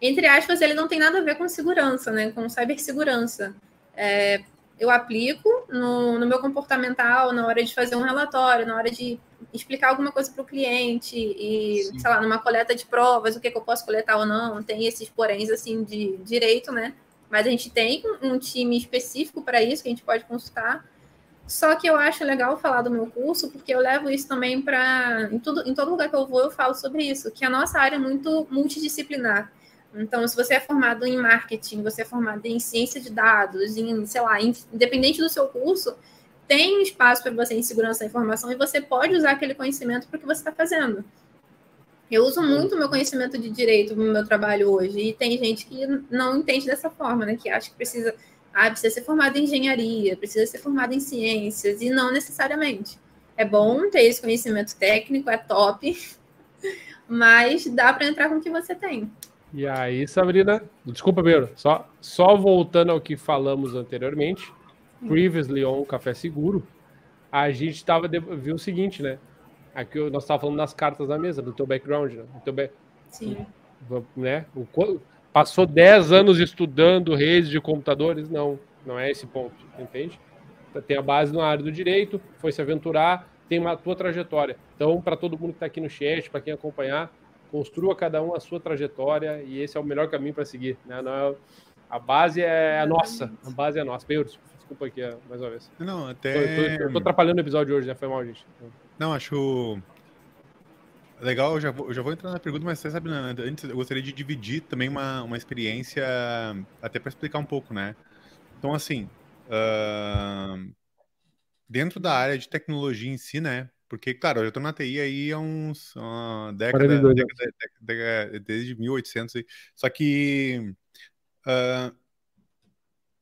entre aspas, ele não tem nada a ver com segurança, né? Com cibersegurança. É, eu aplico no, no meu comportamental, na hora de fazer um relatório, na hora de explicar alguma coisa para o cliente e, Sim. sei lá, numa coleta de provas, o que, que eu posso coletar ou não, tem esses poréns, assim, de direito, né? Mas a gente tem um time específico para isso que a gente pode consultar. Só que eu acho legal falar do meu curso, porque eu levo isso também para. Em, tudo, em todo lugar que eu vou, eu falo sobre isso, que a nossa área é muito multidisciplinar. Então, se você é formado em marketing, você é formado em ciência de dados, em, sei lá, independente do seu curso, tem espaço para você em segurança da informação e você pode usar aquele conhecimento para o que você está fazendo. Eu uso muito meu conhecimento de direito no meu trabalho hoje, e tem gente que não entende dessa forma, né? Que acha que precisa, ah, precisa ser formado em engenharia, precisa ser formado em ciências, e não necessariamente. É bom ter esse conhecimento técnico, é top, *laughs* mas dá para entrar com o que você tem. E aí, Sabrina, desculpa, Pedro, só, só voltando ao que falamos anteriormente, previously on Café Seguro, a gente tava, viu o seguinte, né? Aqui nós estávamos falando das cartas da mesa, do teu background, né? Do teu. Sim. Né? O, passou 10 anos estudando redes de computadores? Não, não é esse ponto, entende? Tem a base na área do direito, foi se aventurar, tem uma tua trajetória. Então, para todo mundo que está aqui no chat, para quem acompanhar, construa cada um a sua trajetória e esse é o melhor caminho para seguir. Né? É, a base é a nossa, a base é a nossa. Bem, desculpa aqui mais uma vez. Não, até. Tô, tô atrapalhando o episódio hoje, né? Foi mal, gente. Não, acho. Legal, eu já vou, eu já vou entrar na pergunta, mas você sabe, né, antes eu gostaria de dividir também uma, uma experiência, até para explicar um pouco, né? Então, assim, uh, dentro da área de tecnologia em si, né? Porque, claro, eu estou na TI aí há uns uma década, década, década, desde 1800. Só que. Uh,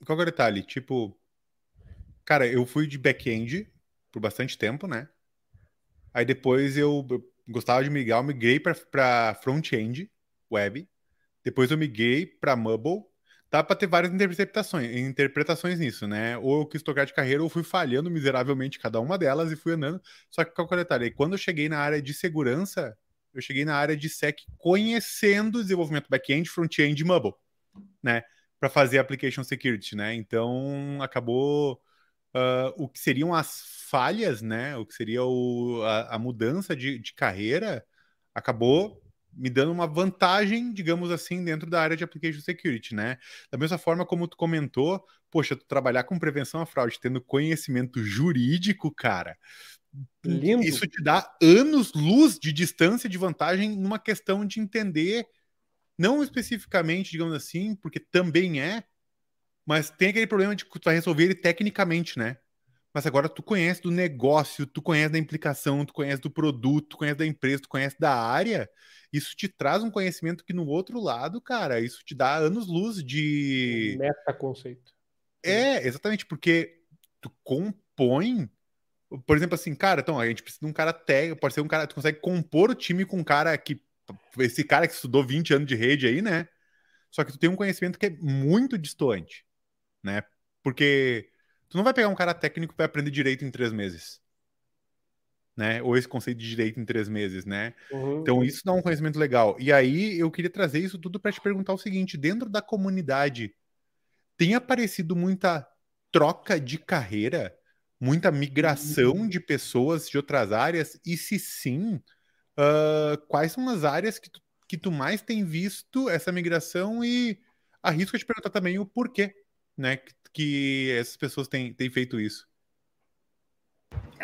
qual é o detalhe? Tipo, cara, eu fui de back-end por bastante tempo, né? Aí depois eu, eu gostava de migrar, eu migrei para front-end web. Depois eu migrei para mobile dá para ter várias interpretações, interpretações nisso, né? Ou eu quis tocar de carreira ou fui falhando miseravelmente cada uma delas e fui andando. Só que qual é o detalhe? Quando eu cheguei na área de segurança, eu cheguei na área de SEC conhecendo desenvolvimento back-end, front-end e mobile, né? Para fazer application security, né? Então acabou uh, o que seriam as falhas, né? O que seria o, a, a mudança de, de carreira acabou me dando uma vantagem, digamos assim, dentro da área de application security, né? Da mesma forma como tu comentou, poxa, tu trabalhar com prevenção à fraude, tendo conhecimento jurídico, cara, Lindo. isso te dá anos luz de distância de vantagem numa questão de entender, não especificamente, digamos assim, porque também é, mas tem aquele problema de que tu vai resolver ele tecnicamente, né? Mas agora tu conhece do negócio, tu conhece da implicação, tu conhece do produto, tu conhece da empresa, tu conhece da área. Isso te traz um conhecimento que no outro lado, cara, isso te dá anos-luz de. Meta conceito. É, exatamente, porque tu compõe. Por exemplo, assim, cara, então, a gente precisa de um cara técnico, pode ser um cara, tu consegue compor o time com um cara que. Esse cara que estudou 20 anos de rede aí, né? Só que tu tem um conhecimento que é muito distante, né? Porque Tu não vai pegar um cara técnico vai aprender direito em três meses. Né? Ou esse conceito de direito em três meses, né? Uhum. Então isso dá um conhecimento legal. E aí eu queria trazer isso tudo para te perguntar o seguinte: dentro da comunidade tem aparecido muita troca de carreira, muita migração uhum. de pessoas de outras áreas? E se sim, uh, quais são as áreas que tu, que tu mais tem visto essa migração? E arrisco te perguntar também o porquê, né? que essas pessoas têm, têm feito isso?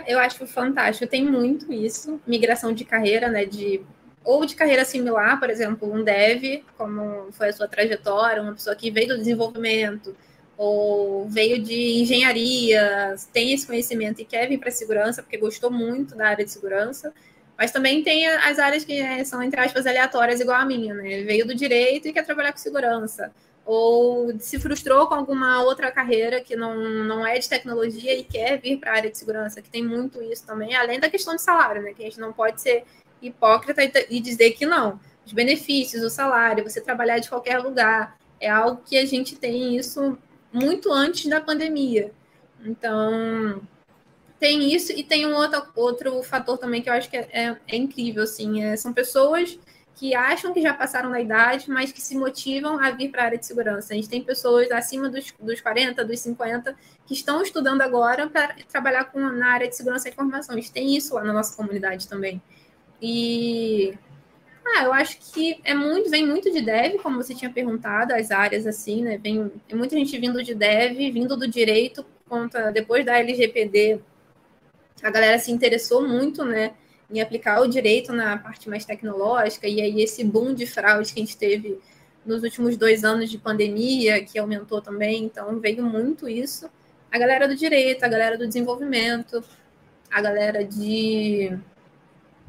Eu acho fantástico. Tem muito isso, migração de carreira, né? De ou de carreira similar, por exemplo, um dev, como foi a sua trajetória, uma pessoa que veio do desenvolvimento ou veio de engenharia, tem esse conhecimento e quer vir para segurança porque gostou muito da área de segurança. Mas também tem as áreas que né, são, entre aspas, aleatórias, igual a minha, né? Veio do direito e quer trabalhar com segurança ou se frustrou com alguma outra carreira que não, não é de tecnologia e quer vir para a área de segurança, que tem muito isso também, além da questão de salário, né? Que a gente não pode ser hipócrita e dizer que não. Os benefícios, o salário, você trabalhar de qualquer lugar, é algo que a gente tem isso muito antes da pandemia. Então, tem isso e tem um outro, outro fator também que eu acho que é, é, é incrível, assim, é, são pessoas que acham que já passaram da idade, mas que se motivam a vir para a área de segurança. A gente tem pessoas acima dos, dos 40, dos 50, que estão estudando agora para trabalhar com, na área de segurança e informação. A gente tem isso lá na nossa comunidade também. E ah, eu acho que é muito, vem muito de dev, como você tinha perguntado, as áreas assim, né? Vem, tem muita gente vindo de dev, vindo do direito, conta depois da LGPD, a galera se interessou muito, né? Em aplicar o direito na parte mais tecnológica, e aí esse boom de fraude que a gente teve nos últimos dois anos de pandemia, que aumentou também, então veio muito isso. A galera do direito, a galera do desenvolvimento, a galera de.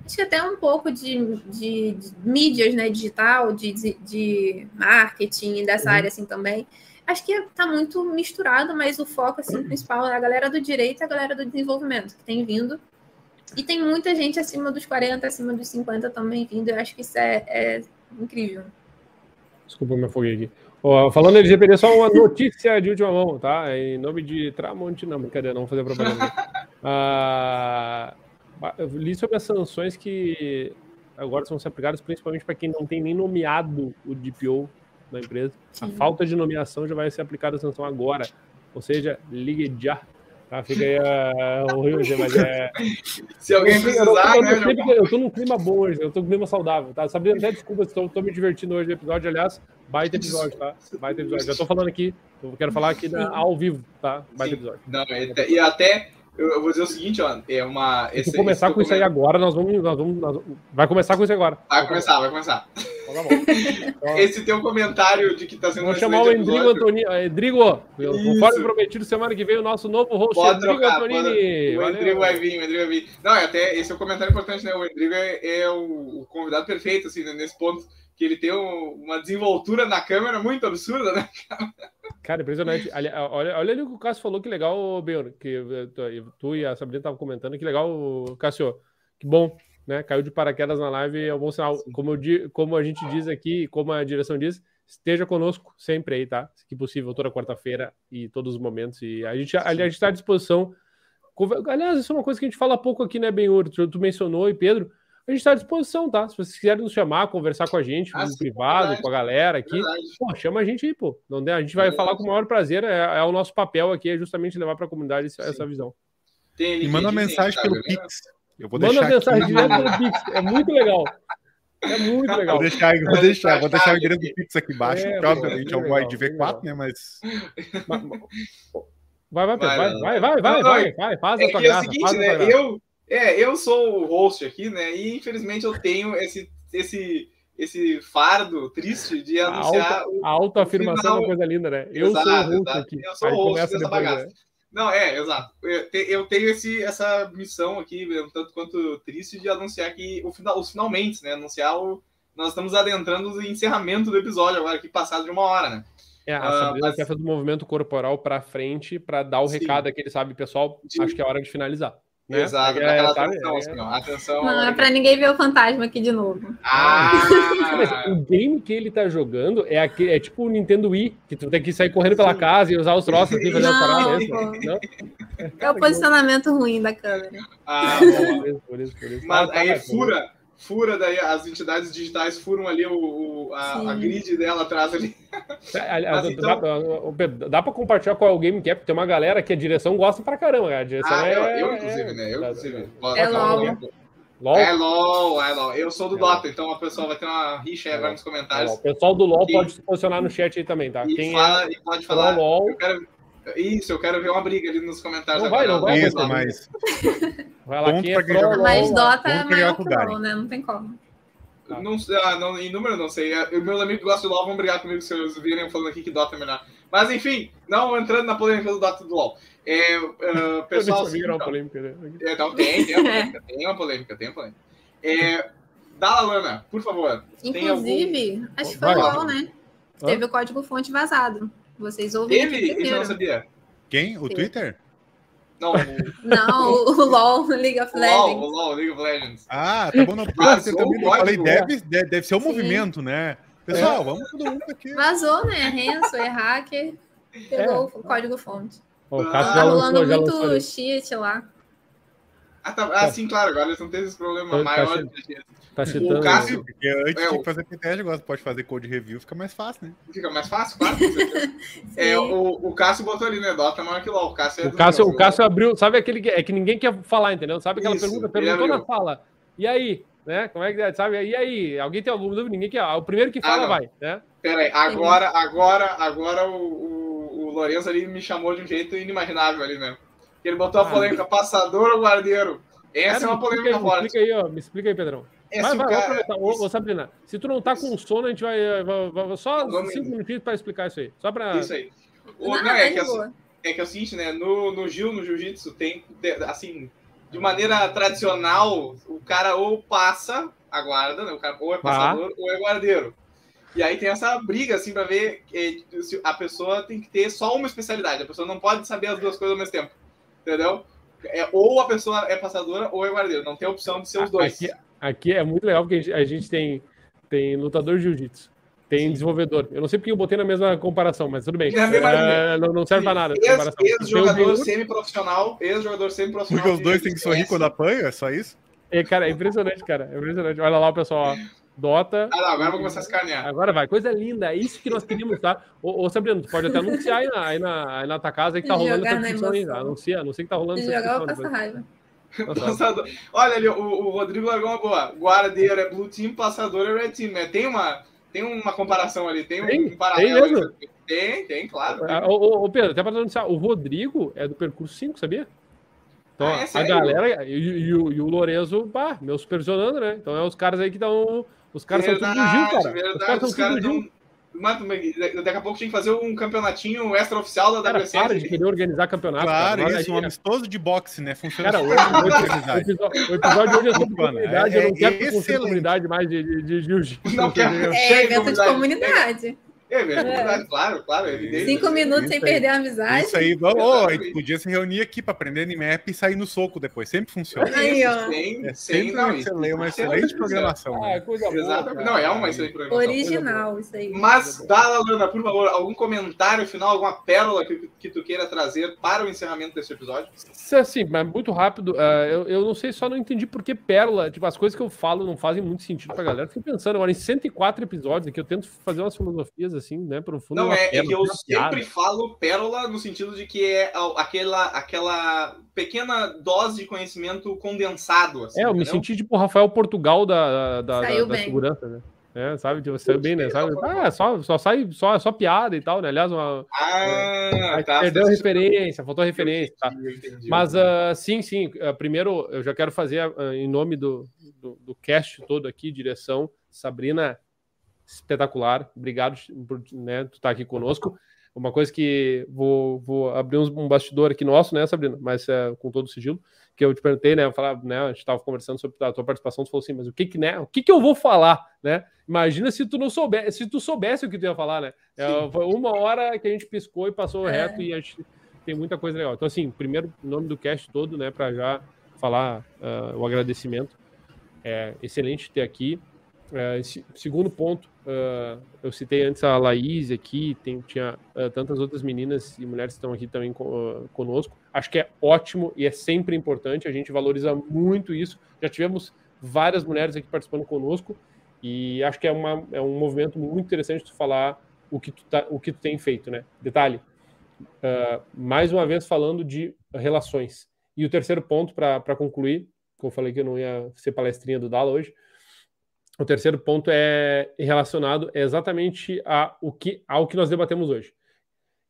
Acho que até um pouco de, de, de mídias, né, digital, de, de, marketing, dessa uhum. área assim também. Acho que está muito misturado, mas o foco assim, principal é a galera do direito e a galera do desenvolvimento, que tem vindo e tem muita gente acima dos 40, acima dos 50 também vindo. Eu acho que isso é, é incrível. Desculpa, me afoguei aqui. Oh, falando LGPD, só uma notícia de última mão, tá? Em nome de Tramonte, não, brincadeira, não vou fazer propaganda. *laughs* ah, eu li sobre as sanções que agora são aplicadas principalmente para quem não tem nem nomeado o DPO da empresa. Sim. A falta de nomeação já vai ser aplicada a sanção agora. Ou seja, ligue já Tá, fica aí uh, horrível, mas é. *laughs* Se alguém precisar, eu, né? Eu, eu, eu tô num clima bom hoje, eu tô num clima saudável, tá? Sabe, até desculpa, estou, tô me divertindo hoje no episódio, aliás, baita episódio, tá? Baita episódio. Já tô falando aqui, eu quero falar aqui na, ao vivo, tá? Baita Sim. episódio. Não, e até eu, vou dizer o seguinte, ó, é uma. Se começar esse com isso aí agora, nós vamos, nós vamos, nós vamos, Vai começar com isso agora. Vai começar, vai começar. Então, tá *laughs* esse teu comentário de que está sendo. Vou chamar o Endrigo Antonini. Endrigo, conforme prometido, semana que vem o nosso novo host, pode Endrigo trocar, Antonini. Pode... O Endrigo vai vir, o Endrigo vai vir. Não, é até esse é um comentário importante, né? O Endrigo é, é o, o, convidado perfeito, assim, né? nesse ponto, que ele tem um, uma desenvoltura na câmera muito absurda, né? Cara, *laughs* impressionante. *laughs* Olha, olha ali o que o Cássio falou, que legal, Ben, que eh, tu e a Sabrina estavam comentando, que legal, Cássio. Que bom, né? Caiu de paraquedas na live, é um bom sinal. Como, eu, como a gente diz aqui, como a direção diz, esteja conosco sempre aí, tá? Se possível, toda quarta-feira e todos os momentos. E a gente a, está à disposição. Aliás, isso é uma coisa que a gente fala pouco aqui, né, Benhur? Tu, tu mencionou e Pedro. A gente está à disposição, tá? Se vocês quiserem nos chamar, conversar com a gente, ah, no sim, privado, verdade, com a galera aqui, pô, chama a gente aí, pô. Não, a gente vai verdade. falar com o maior prazer. É, é, o nosso papel aqui, é justamente levar para a comunidade essa, essa visão. e manda uma mensagem pelo Pix. Eu vou Manda mensagem aqui. direto pelo Pix. É muito legal. É muito legal. Vou deixar, vou deixar, vou deixar o endereço do Pix aqui embaixo, é, obviamente é o Void V4, né? Mas. Vai, vai, vai, vai, vai, vai, vai, vai, faz a é tua graça. É o seguinte, né? Eu, é, eu sou o host aqui, né? E infelizmente eu tenho esse, esse, esse fardo triste de anunciar. A autoafirmação é uma coisa linda, né? Eu exato, sou o host exato. aqui. Eu sou o host dessa bagaça. Né? Não, é, exato. Eu tenho esse, essa missão aqui, tanto quanto triste, de anunciar que o final, os finalmente, né? Anunciar o. Nós estamos adentrando o encerramento do episódio agora, aqui passado de uma hora, né? É, a Sabrina uh, mas... quer fazer o movimento corporal para frente para dar o Sim. recado aquele, sabe, pessoal? De... Acho que é hora de finalizar. Né? Exato, é, aquela tá, atenção, é, assim, ó, atenção. Não, é pra ninguém ver o fantasma aqui de novo. Ah! *laughs* o game que ele tá jogando é, aquele, é tipo o Nintendo Wii, que tu tem que sair correndo pela casa e usar os troços assim, fazer as paradas. Não? É o posicionamento ruim da câmera. Ah, bom. *laughs* Por isso, por isso, por isso. Mas ah, tá, aí fura, fura daí as entidades digitais furam ali o, o a, a, grid dela atrás ali. É, Mas, então... Dá, dá para compartilhar qual é o game que é, porque tem uma galera que a direção gosta pra caramba. A direção ah, é, eu, eu, inclusive, né? Eu, inclusive. É LOL. LOL. É LOL, é LOL. Eu sou do é Dota, então a pessoa vai ter uma rixa aí agora nos comentários. É o pessoal do LOL e, pode se posicionar no chat aí também, tá? E, Quem fala, é, e pode falar. LOL, eu quero, isso, eu quero ver uma briga ali nos comentários. Não vai, não vai. Isso, mas... Vai lá, quem é pro, Mas Dota é maior que LOL, né? Não tem como. Não, ah, não, em número não sei. Meus amigos que gostam de LoL vão brigar comigo se eles virem falando aqui que Dota é melhor. Mas enfim, não entrando na polêmica do Dota do LoL. É, *laughs* uh, pessoal. Assim, então, polêmica, né? é, não, tem, tem uma *laughs* polêmica, tem uma polêmica, tem uma polêmica. É, Dala Lana, por favor. Inclusive, algum... acho que foi o LoL, né? Hã? Teve o código fonte vazado. Vocês ouviram. Teve? Isso eu não sabia. Quem? O Teve. Twitter? Não, não, o LOL, League of Legends. O LOL, o *laughs* LOL, League of Legends. Ah, tá bom no Twitter também. Eu falei, deve, deve ser o um movimento, né? Pessoal, é. vamos todo mundo aqui. Vazou, né? Renzo, é hacker, pegou é. o código fonte. O Cássio tá rolando muito cheat lá. Ah, tá, ah, sim, claro, agora eles não têm esse problema maior. Tá citando, o Cássio, porque antes é, que fazer PTS, agora pode fazer code review, fica mais fácil, né? Fica mais fácil, claro. *laughs* é, o, o Cássio botou ali, né? Dota maior que. O Cássio, é o Cássio, o Cássio abriu, sabe aquele que, é que ninguém quer falar, entendeu? Sabe aquela Isso, pergunta? Perguntou na fala. E aí? Né? Como é que é? Sabe? E aí? Alguém tem alguma dúvida? Ninguém quer. O primeiro que fala ah, vai, né? Peraí, agora, agora, agora o, o, o Lourenço ali me chamou de um jeito inimaginável ali, né? Ele botou a ah. polêmica, passador ou guardeiro? Essa cara, é uma polêmica me forte. Me explica aí, ó, me explica aí, Pedrão. Esse vai, vai, cara... Ô, ô, Sabrina, se tu não tá com sono, a gente vai, vai, vai só Vamos cinco minutinhos para explicar isso aí. Só para Isso aí. O, não, não, é, que é, é que é o seguinte, né? No, no Gil, no Jiu-Jitsu, tem, assim, de maneira tradicional, o cara ou passa a guarda, né? O cara ou é passador ah. ou é guardeiro. E aí tem essa briga, assim, para ver que a pessoa tem que ter só uma especialidade. A pessoa não pode saber as duas coisas ao mesmo tempo. Entendeu? É, ou a pessoa é passadora ou é guardeiro. Não tem opção de ser os dois. Aqui, aqui é muito legal porque a gente tem, tem lutador de jiu-jitsu. Tem Sim. desenvolvedor. Eu não sei porque eu botei na mesma comparação, mas tudo bem. É, não, não, serve para nada. Ex-jogador ex semi-profissional, ex-jogador semi-profissional. Porque os dois têm que sorrir quando apanha, é só isso? É, cara, é impressionante, cara. É impressionante. Olha lá o pessoal, ó. Dota. Ah, não, agora vou começar a escanear. Agora vai, coisa linda, é isso que nós queríamos, tá? Ô, ô Sabrina, tu pode até anunciar aí na, aí na, aí na tua casa aí que tá rolando essa discussão aí. Anuncia, anuncia que tá rolando essa discussão. Jogar passa raiva. Passador. Olha ali, o, o Rodrigo largou uma boa. Guardeiro é Blue Team, passador é Red Team, né? Tem uma, tem uma comparação ali, tem, tem um paralelo. Tem, tem, tem, claro. Ah, ô, ô, Pedro, até para anunciar, o Rodrigo é do percurso 5, sabia? Então, ah, é a galera e, e, e, o, e o Lorenzo, pá, meu supervisionando, né? Então é os caras aí que estão os caras são tudo do Gil, cara. Verdade, os caras são tudo do Gil. Mas, daqui a pouco tinha que fazer um campeonatinho extra-oficial da cara, WSL. Para de querer organizar campeonato. Claro, cara. isso, um amistoso de boxe, né? Funciona cara, hoje, hoje, o, episódio, de hoje é sobre comunidade. É, eu não quero é comunidade mais de, de, de jiu-jitsu. Não quero. É evento de comunidade. É, é, claro, claro, é evidente. Cinco minutos sem perder a amizade. Isso aí, vamos, oh, a gente podia se reunir aqui para aprender animap e sair no soco depois, sempre funciona. Aí, ó. Sem, é sempre não, excelente, uma excelente programação. Ah, coisa boa, Não, é uma excelente programação. Original, isso aí. Mas, Dala, Lana, por favor, algum comentário final, alguma pérola que, que tu queira trazer para o encerramento desse episódio? Sim, mas muito rápido. Uh, eu, eu não sei, só não entendi por que pérola. Tipo, as coisas que eu falo não fazem muito sentido pra galera. Fiquei pensando agora em 104 episódios aqui, eu tento fazer umas filosofias assim, né, pro fundo não, é, é, que eu sempre falo pérola no sentido de que é aquela, aquela pequena dose de conhecimento condensado. Assim, é, eu entendeu? me senti tipo o Rafael Portugal da, da, da, da segurança, né? É, sabe? Tipo, saiu bem, né? Sabe? Ah, só, só sai só, só piada e tal, né? Aliás, uma. Ah, é, tá, perdeu referência, faltou referência. Tá? Entendi, Mas uh, sim, sim. Uh, primeiro, eu já quero fazer uh, em nome do, do, do cast todo aqui, direção, Sabrina espetacular. Obrigado por né, tu estar tá aqui conosco. Uma coisa que vou, vou abrir um bastidor aqui nosso, né, Sabrina? Mas é, com todo o sigilo, que eu te perguntei, né? Eu falava, né? A gente estava conversando sobre a tua participação, tu falou assim, mas o que que, né? O que que eu vou falar, né? Imagina se tu não soubesse, se tu soubesse o que tu ia falar, né? É, foi uma hora que a gente piscou e passou é. reto e a gente tem muita coisa legal. Então, assim, primeiro, nome do cast todo, né, para já falar uh, o agradecimento. É excelente ter aqui. É, segundo ponto, uh, eu citei antes a Laís aqui, tem, tinha uh, tantas outras meninas e mulheres que estão aqui também uh, conosco. Acho que é ótimo e é sempre importante, a gente valoriza muito isso. Já tivemos várias mulheres aqui participando conosco e acho que é, uma, é um movimento muito interessante de falar o que tu, tá, o que tu tem feito, né? Detalhe, mais uma vez falando de relações. E o terceiro ponto, para concluir, que eu falei que eu não ia ser palestrinha do Dala hoje, o terceiro ponto é relacionado exatamente a, o que, ao que nós debatemos hoje,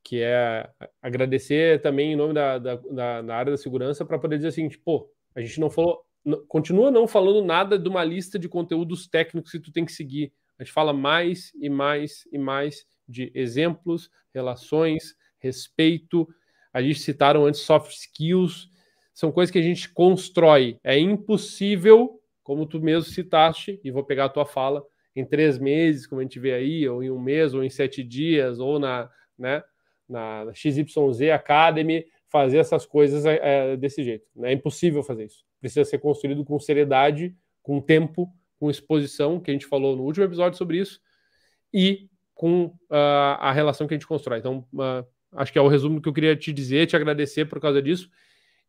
que é agradecer também em nome da, da, da, da área da segurança para poder dizer assim, pô, a gente não falou, continua não falando nada de uma lista de conteúdos técnicos que tu tem que seguir. A gente fala mais e mais e mais de exemplos, relações, respeito. A gente citaram antes soft skills, são coisas que a gente constrói. É impossível como tu mesmo citaste, e vou pegar a tua fala, em três meses, como a gente vê aí, ou em um mês, ou em sete dias, ou na, né, na XYZ Academy, fazer essas coisas é, é, desse jeito. Né? É impossível fazer isso. Precisa ser construído com seriedade, com tempo, com exposição, que a gente falou no último episódio sobre isso, e com uh, a relação que a gente constrói. Então, uh, acho que é o resumo que eu queria te dizer, te agradecer por causa disso.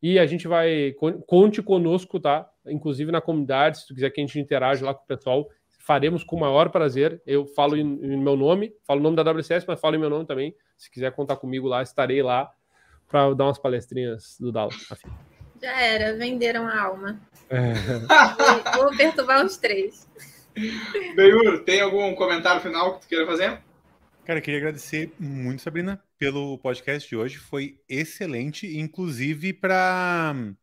E a gente vai. Conte conosco, tá? Inclusive na comunidade, se tu quiser que a gente interaja lá com o pessoal, faremos com o maior prazer. Eu falo em, em meu nome, falo o nome da WCS, mas falo em meu nome também. Se quiser contar comigo lá, estarei lá para dar umas palestrinhas do Dallas. Já era, venderam a alma. É. Vou perturbar os três. Beiur, tem algum comentário final que tu queira fazer? Cara, queria agradecer muito, Sabrina, pelo podcast de hoje. Foi excelente, inclusive para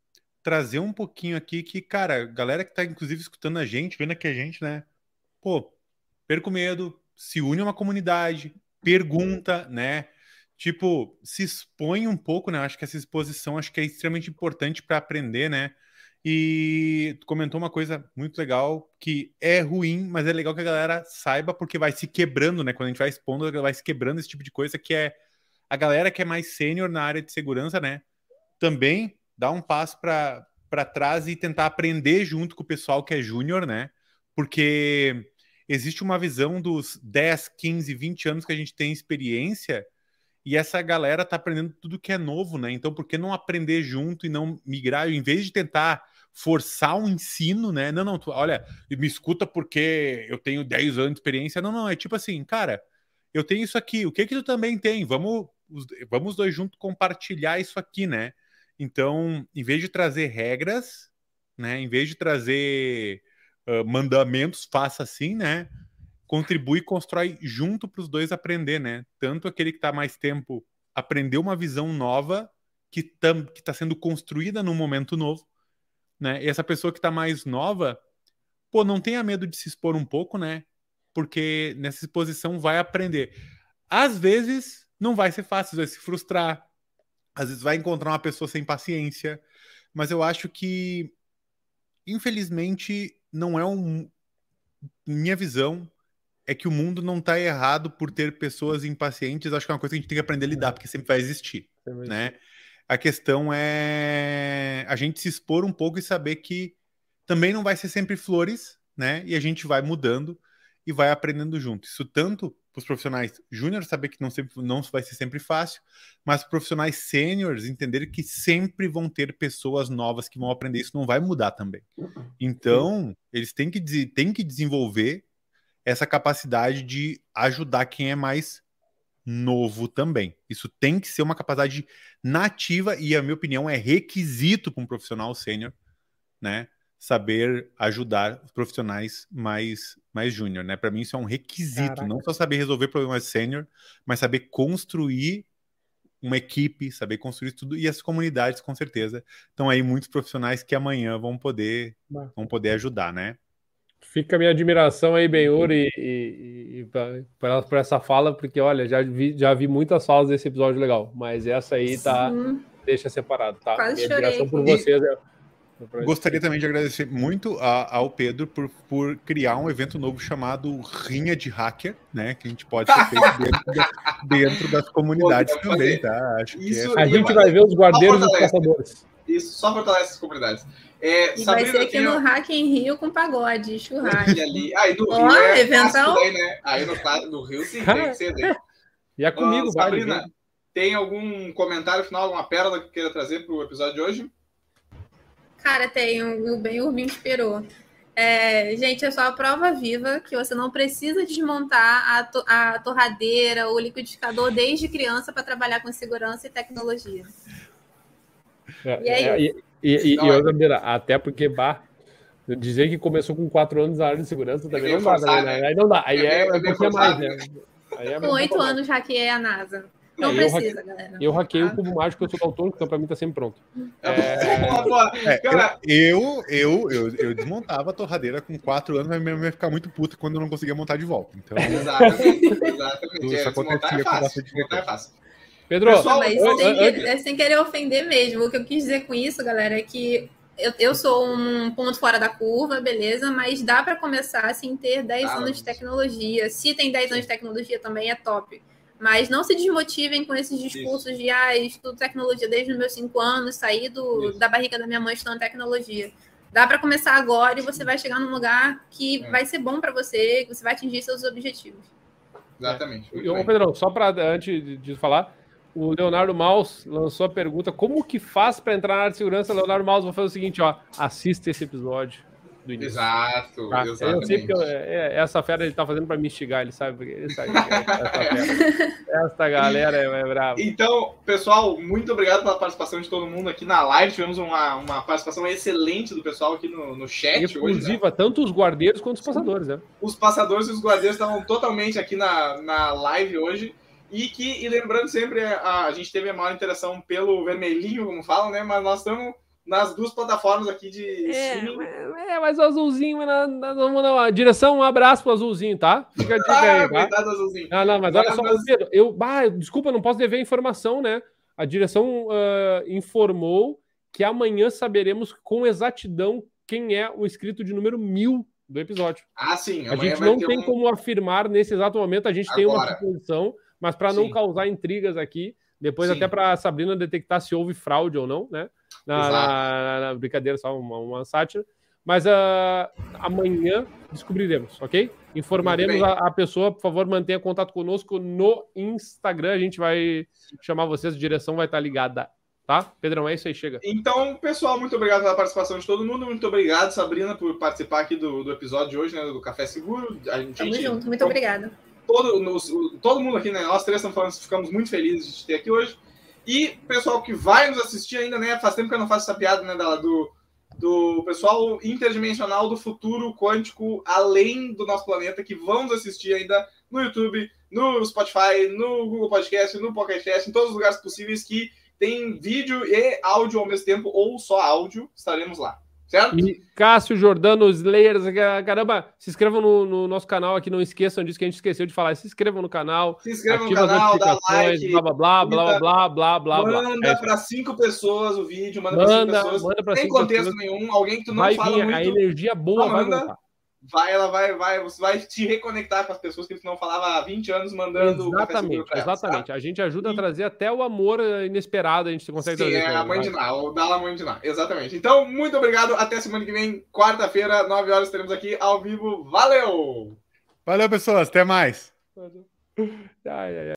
trazer um pouquinho aqui que, cara, galera que tá inclusive escutando a gente, vendo aqui a gente, né? Pô, perco medo, se une a uma comunidade, pergunta, né? Tipo, se expõe um pouco, né? Acho que essa exposição acho que é extremamente importante para aprender, né? E comentou uma coisa muito legal, que é ruim, mas é legal que a galera saiba, porque vai se quebrando, né? Quando a gente vai expondo, vai se quebrando esse tipo de coisa, que é a galera que é mais sênior na área de segurança, né? Também dá um passo para trás e tentar aprender junto com o pessoal que é júnior, né? Porque existe uma visão dos 10, 15, 20 anos que a gente tem experiência e essa galera tá aprendendo tudo que é novo, né? Então, por que não aprender junto e não migrar? Em vez de tentar forçar um ensino, né? Não, não, tu, olha, me escuta porque eu tenho 10 anos de experiência. Não, não, é tipo assim, cara, eu tenho isso aqui, o que que tu também tem? Vamos, vamos dois juntos compartilhar isso aqui, né? Então, em vez de trazer regras, né? Em vez de trazer uh, mandamentos, faça assim, né? Contribui e constrói junto para os dois aprender, né? Tanto aquele que está mais tempo aprender uma visão nova que está sendo construída num momento novo, né? E essa pessoa que está mais nova, pô, não tenha medo de se expor um pouco, né? Porque nessa exposição vai aprender. Às vezes não vai ser fácil, vai se frustrar. Às vezes vai encontrar uma pessoa sem paciência, mas eu acho que infelizmente não é um minha visão é que o mundo não está errado por ter pessoas impacientes. Acho que é uma coisa que a gente tem que aprender a lidar, porque sempre vai existir, né? A questão é a gente se expor um pouco e saber que também não vai ser sempre flores, né? E a gente vai mudando e vai aprendendo junto. Isso tanto para os profissionais júniores saber que não, sempre, não vai ser sempre fácil, mas profissionais sêniores entender que sempre vão ter pessoas novas que vão aprender. Isso não vai mudar também. Então, eles têm que, têm que desenvolver essa capacidade de ajudar quem é mais novo também. Isso tem que ser uma capacidade nativa e, a minha opinião, é requisito para um profissional sênior, né? Saber ajudar os profissionais mais, mais júnior, né? Para mim, isso é um requisito. Caraca. Não só saber resolver problemas sênior, mas saber construir uma equipe, saber construir tudo e as comunidades, com certeza. Então, aí, muitos profissionais que amanhã vão poder, vão poder ajudar, né? Fica a minha admiração aí, Benhur, e, e, e por essa fala, porque olha, já vi, já vi muitas falas desse episódio legal, mas essa aí tá. Sim. Deixa separado, tá? Quase minha admiração por vocês é. Gostaria também de agradecer muito a, ao Pedro por, por criar um evento novo chamado Rinha de Hacker, né? Que a gente pode ter feito *laughs* dentro, dentro das comunidades Pô, também, tá? Acho que é... A gente vai ver os guardeiros e os caçadores. Isso, só fortalece essas comunidades. É, e vai ser aqui no Hack em Rio com pagode, churrasco. Ali, aí no Rio oh, é eventão... daí, né? Aí no, no Rio sim, tem que ser daí. *laughs* E é comigo, uh, Sabrina, vale, tem algum comentário final, alguma pérola que queira trazer para o episódio de hoje? Cara, tem. O Ben me inspirou. É, gente, é só a prova viva que você não precisa desmontar a, to a torradeira, o liquidificador desde criança para trabalhar com segurança e tecnologia. É, e é, isso. E, e, e eu, Gamira, até porque, bah, dizer que começou com quatro anos na área de segurança também não dá, né? né? Aí não dá, aí é, é, um pouquinho mais, né? É com oito anos hackeei a NASA. Não é, precisa, eu galera. Eu hackei o cubo mágico, eu sou autônomo, então pra mim tá sempre pronto. É... é eu, eu, eu, eu, desmontava a torradeira com quatro anos, mas mesmo ia ficar muito puto quando eu não conseguia montar de volta. Então, exatamente, exatamente. Isso acontecia é fácil, com é fácil. Pedro, Pessoal, mas sem, querer, sem querer ofender mesmo. O que eu quis dizer com isso, galera, é que eu, eu sou um ponto fora da curva, beleza, mas dá para começar sem ter 10 ah, anos de tecnologia. Se tem 10 anos de tecnologia também é top. Mas não se desmotivem com esses discursos Isso. de ah, estudo tecnologia desde os meus 5 anos, saí do, da barriga da minha mãe estudando tecnologia. Dá para começar agora e você vai chegar num lugar que é. vai ser bom para você, que você vai atingir seus objetivos. Exatamente. Ô, Pedrão, só para antes de falar, O Leonardo Maus lançou a pergunta: como que faz para entrar na área de segurança? Leonardo Maus, vou fazer o seguinte: ó, assista esse episódio do início. Exato, tá? Eu sei que eu, é, essa fera ele tá fazendo para me instigar, ele sabe, ele sabe essa, *laughs* essa galera é, é brava. Então, pessoal, muito obrigado pela participação de todo mundo aqui na live. Tivemos uma, uma participação excelente do pessoal aqui no, no chat Exclusiva, hoje, né? tanto os guardeiros quanto os passadores, né? Os passadores e os guardeiros estavam totalmente aqui na, na live hoje. E que, e lembrando sempre, a, a gente teve a maior interação pelo vermelhinho, como falam, né? Mas nós estamos nas duas plataformas aqui de é, É, mas o azulzinho, na, na, na, na, direção, um abraço pro azulzinho, tá? Fica a dica *laughs* ah, aí, tá? azulzinho. Não, não, mas olha só, mas... Pedro, eu, bah, desculpa, não posso dever informação, né? A direção uh, informou que amanhã saberemos com exatidão quem é o inscrito de número mil do episódio. Ah, sim. A gente não tem um... como afirmar nesse exato momento, a gente Agora. tem uma suposição, mas para não causar intrigas aqui, depois sim. até para a Sabrina detectar se houve fraude ou não, né? na, na, na brincadeira, só uma, uma sátira. Mas uh, amanhã descobriremos, ok? Informaremos a, a, pessoa, por favor, mantenha contato conosco no Instagram. A gente vai chamar vocês, a direção vai estar ligada, tá? Pedrão, é isso aí, chega. Então, pessoal, muito obrigado pela participação de todo mundo. Muito obrigado, Sabrina, por participar aqui do, do episódio de hoje, né? Do Café Seguro. A gente, Tamo junto, muito obrigada. Todo, nos, todo mundo aqui, né? Nós três estamos falando, ficamos muito felizes de ter aqui hoje. E pessoal que vai nos assistir ainda, né? Faz tempo que eu não faço essa piada, né, Dala, do, do pessoal interdimensional do futuro quântico além do nosso planeta, que vão nos assistir ainda no YouTube, no Spotify, no Google Podcast, no Pocket em todos os lugares possíveis que tem vídeo e áudio ao mesmo tempo, ou só áudio, estaremos lá. Certo? E Cássio Jordano Slayers, caramba, se inscrevam no, no, nosso canal aqui, não esqueçam disso que a gente esqueceu de falar. Se inscrevam no canal, se inscrevam no canal, dá like, blá blá blá blá blá blá blá. Manda é para cinco pessoas o vídeo, manda, manda para cinco pessoas. Manda Sem contexto pessoas. nenhum, alguém que tu não vai fala vir, muito. A energia boa vai voltar vai, ela vai, vai, você vai te reconectar com as pessoas que você não falava há 20 anos mandando. Exatamente, exatamente. Tá? A gente ajuda e... a trazer até o amor inesperado, a gente consegue Sim, trazer. É a mãe de Ná, o Dala Mãe de Ná, exatamente. Então, muito obrigado. Até semana que vem, quarta-feira, 9 horas, estaremos aqui ao vivo. Valeu! Valeu, pessoas. Até mais. Ai, ai, ai.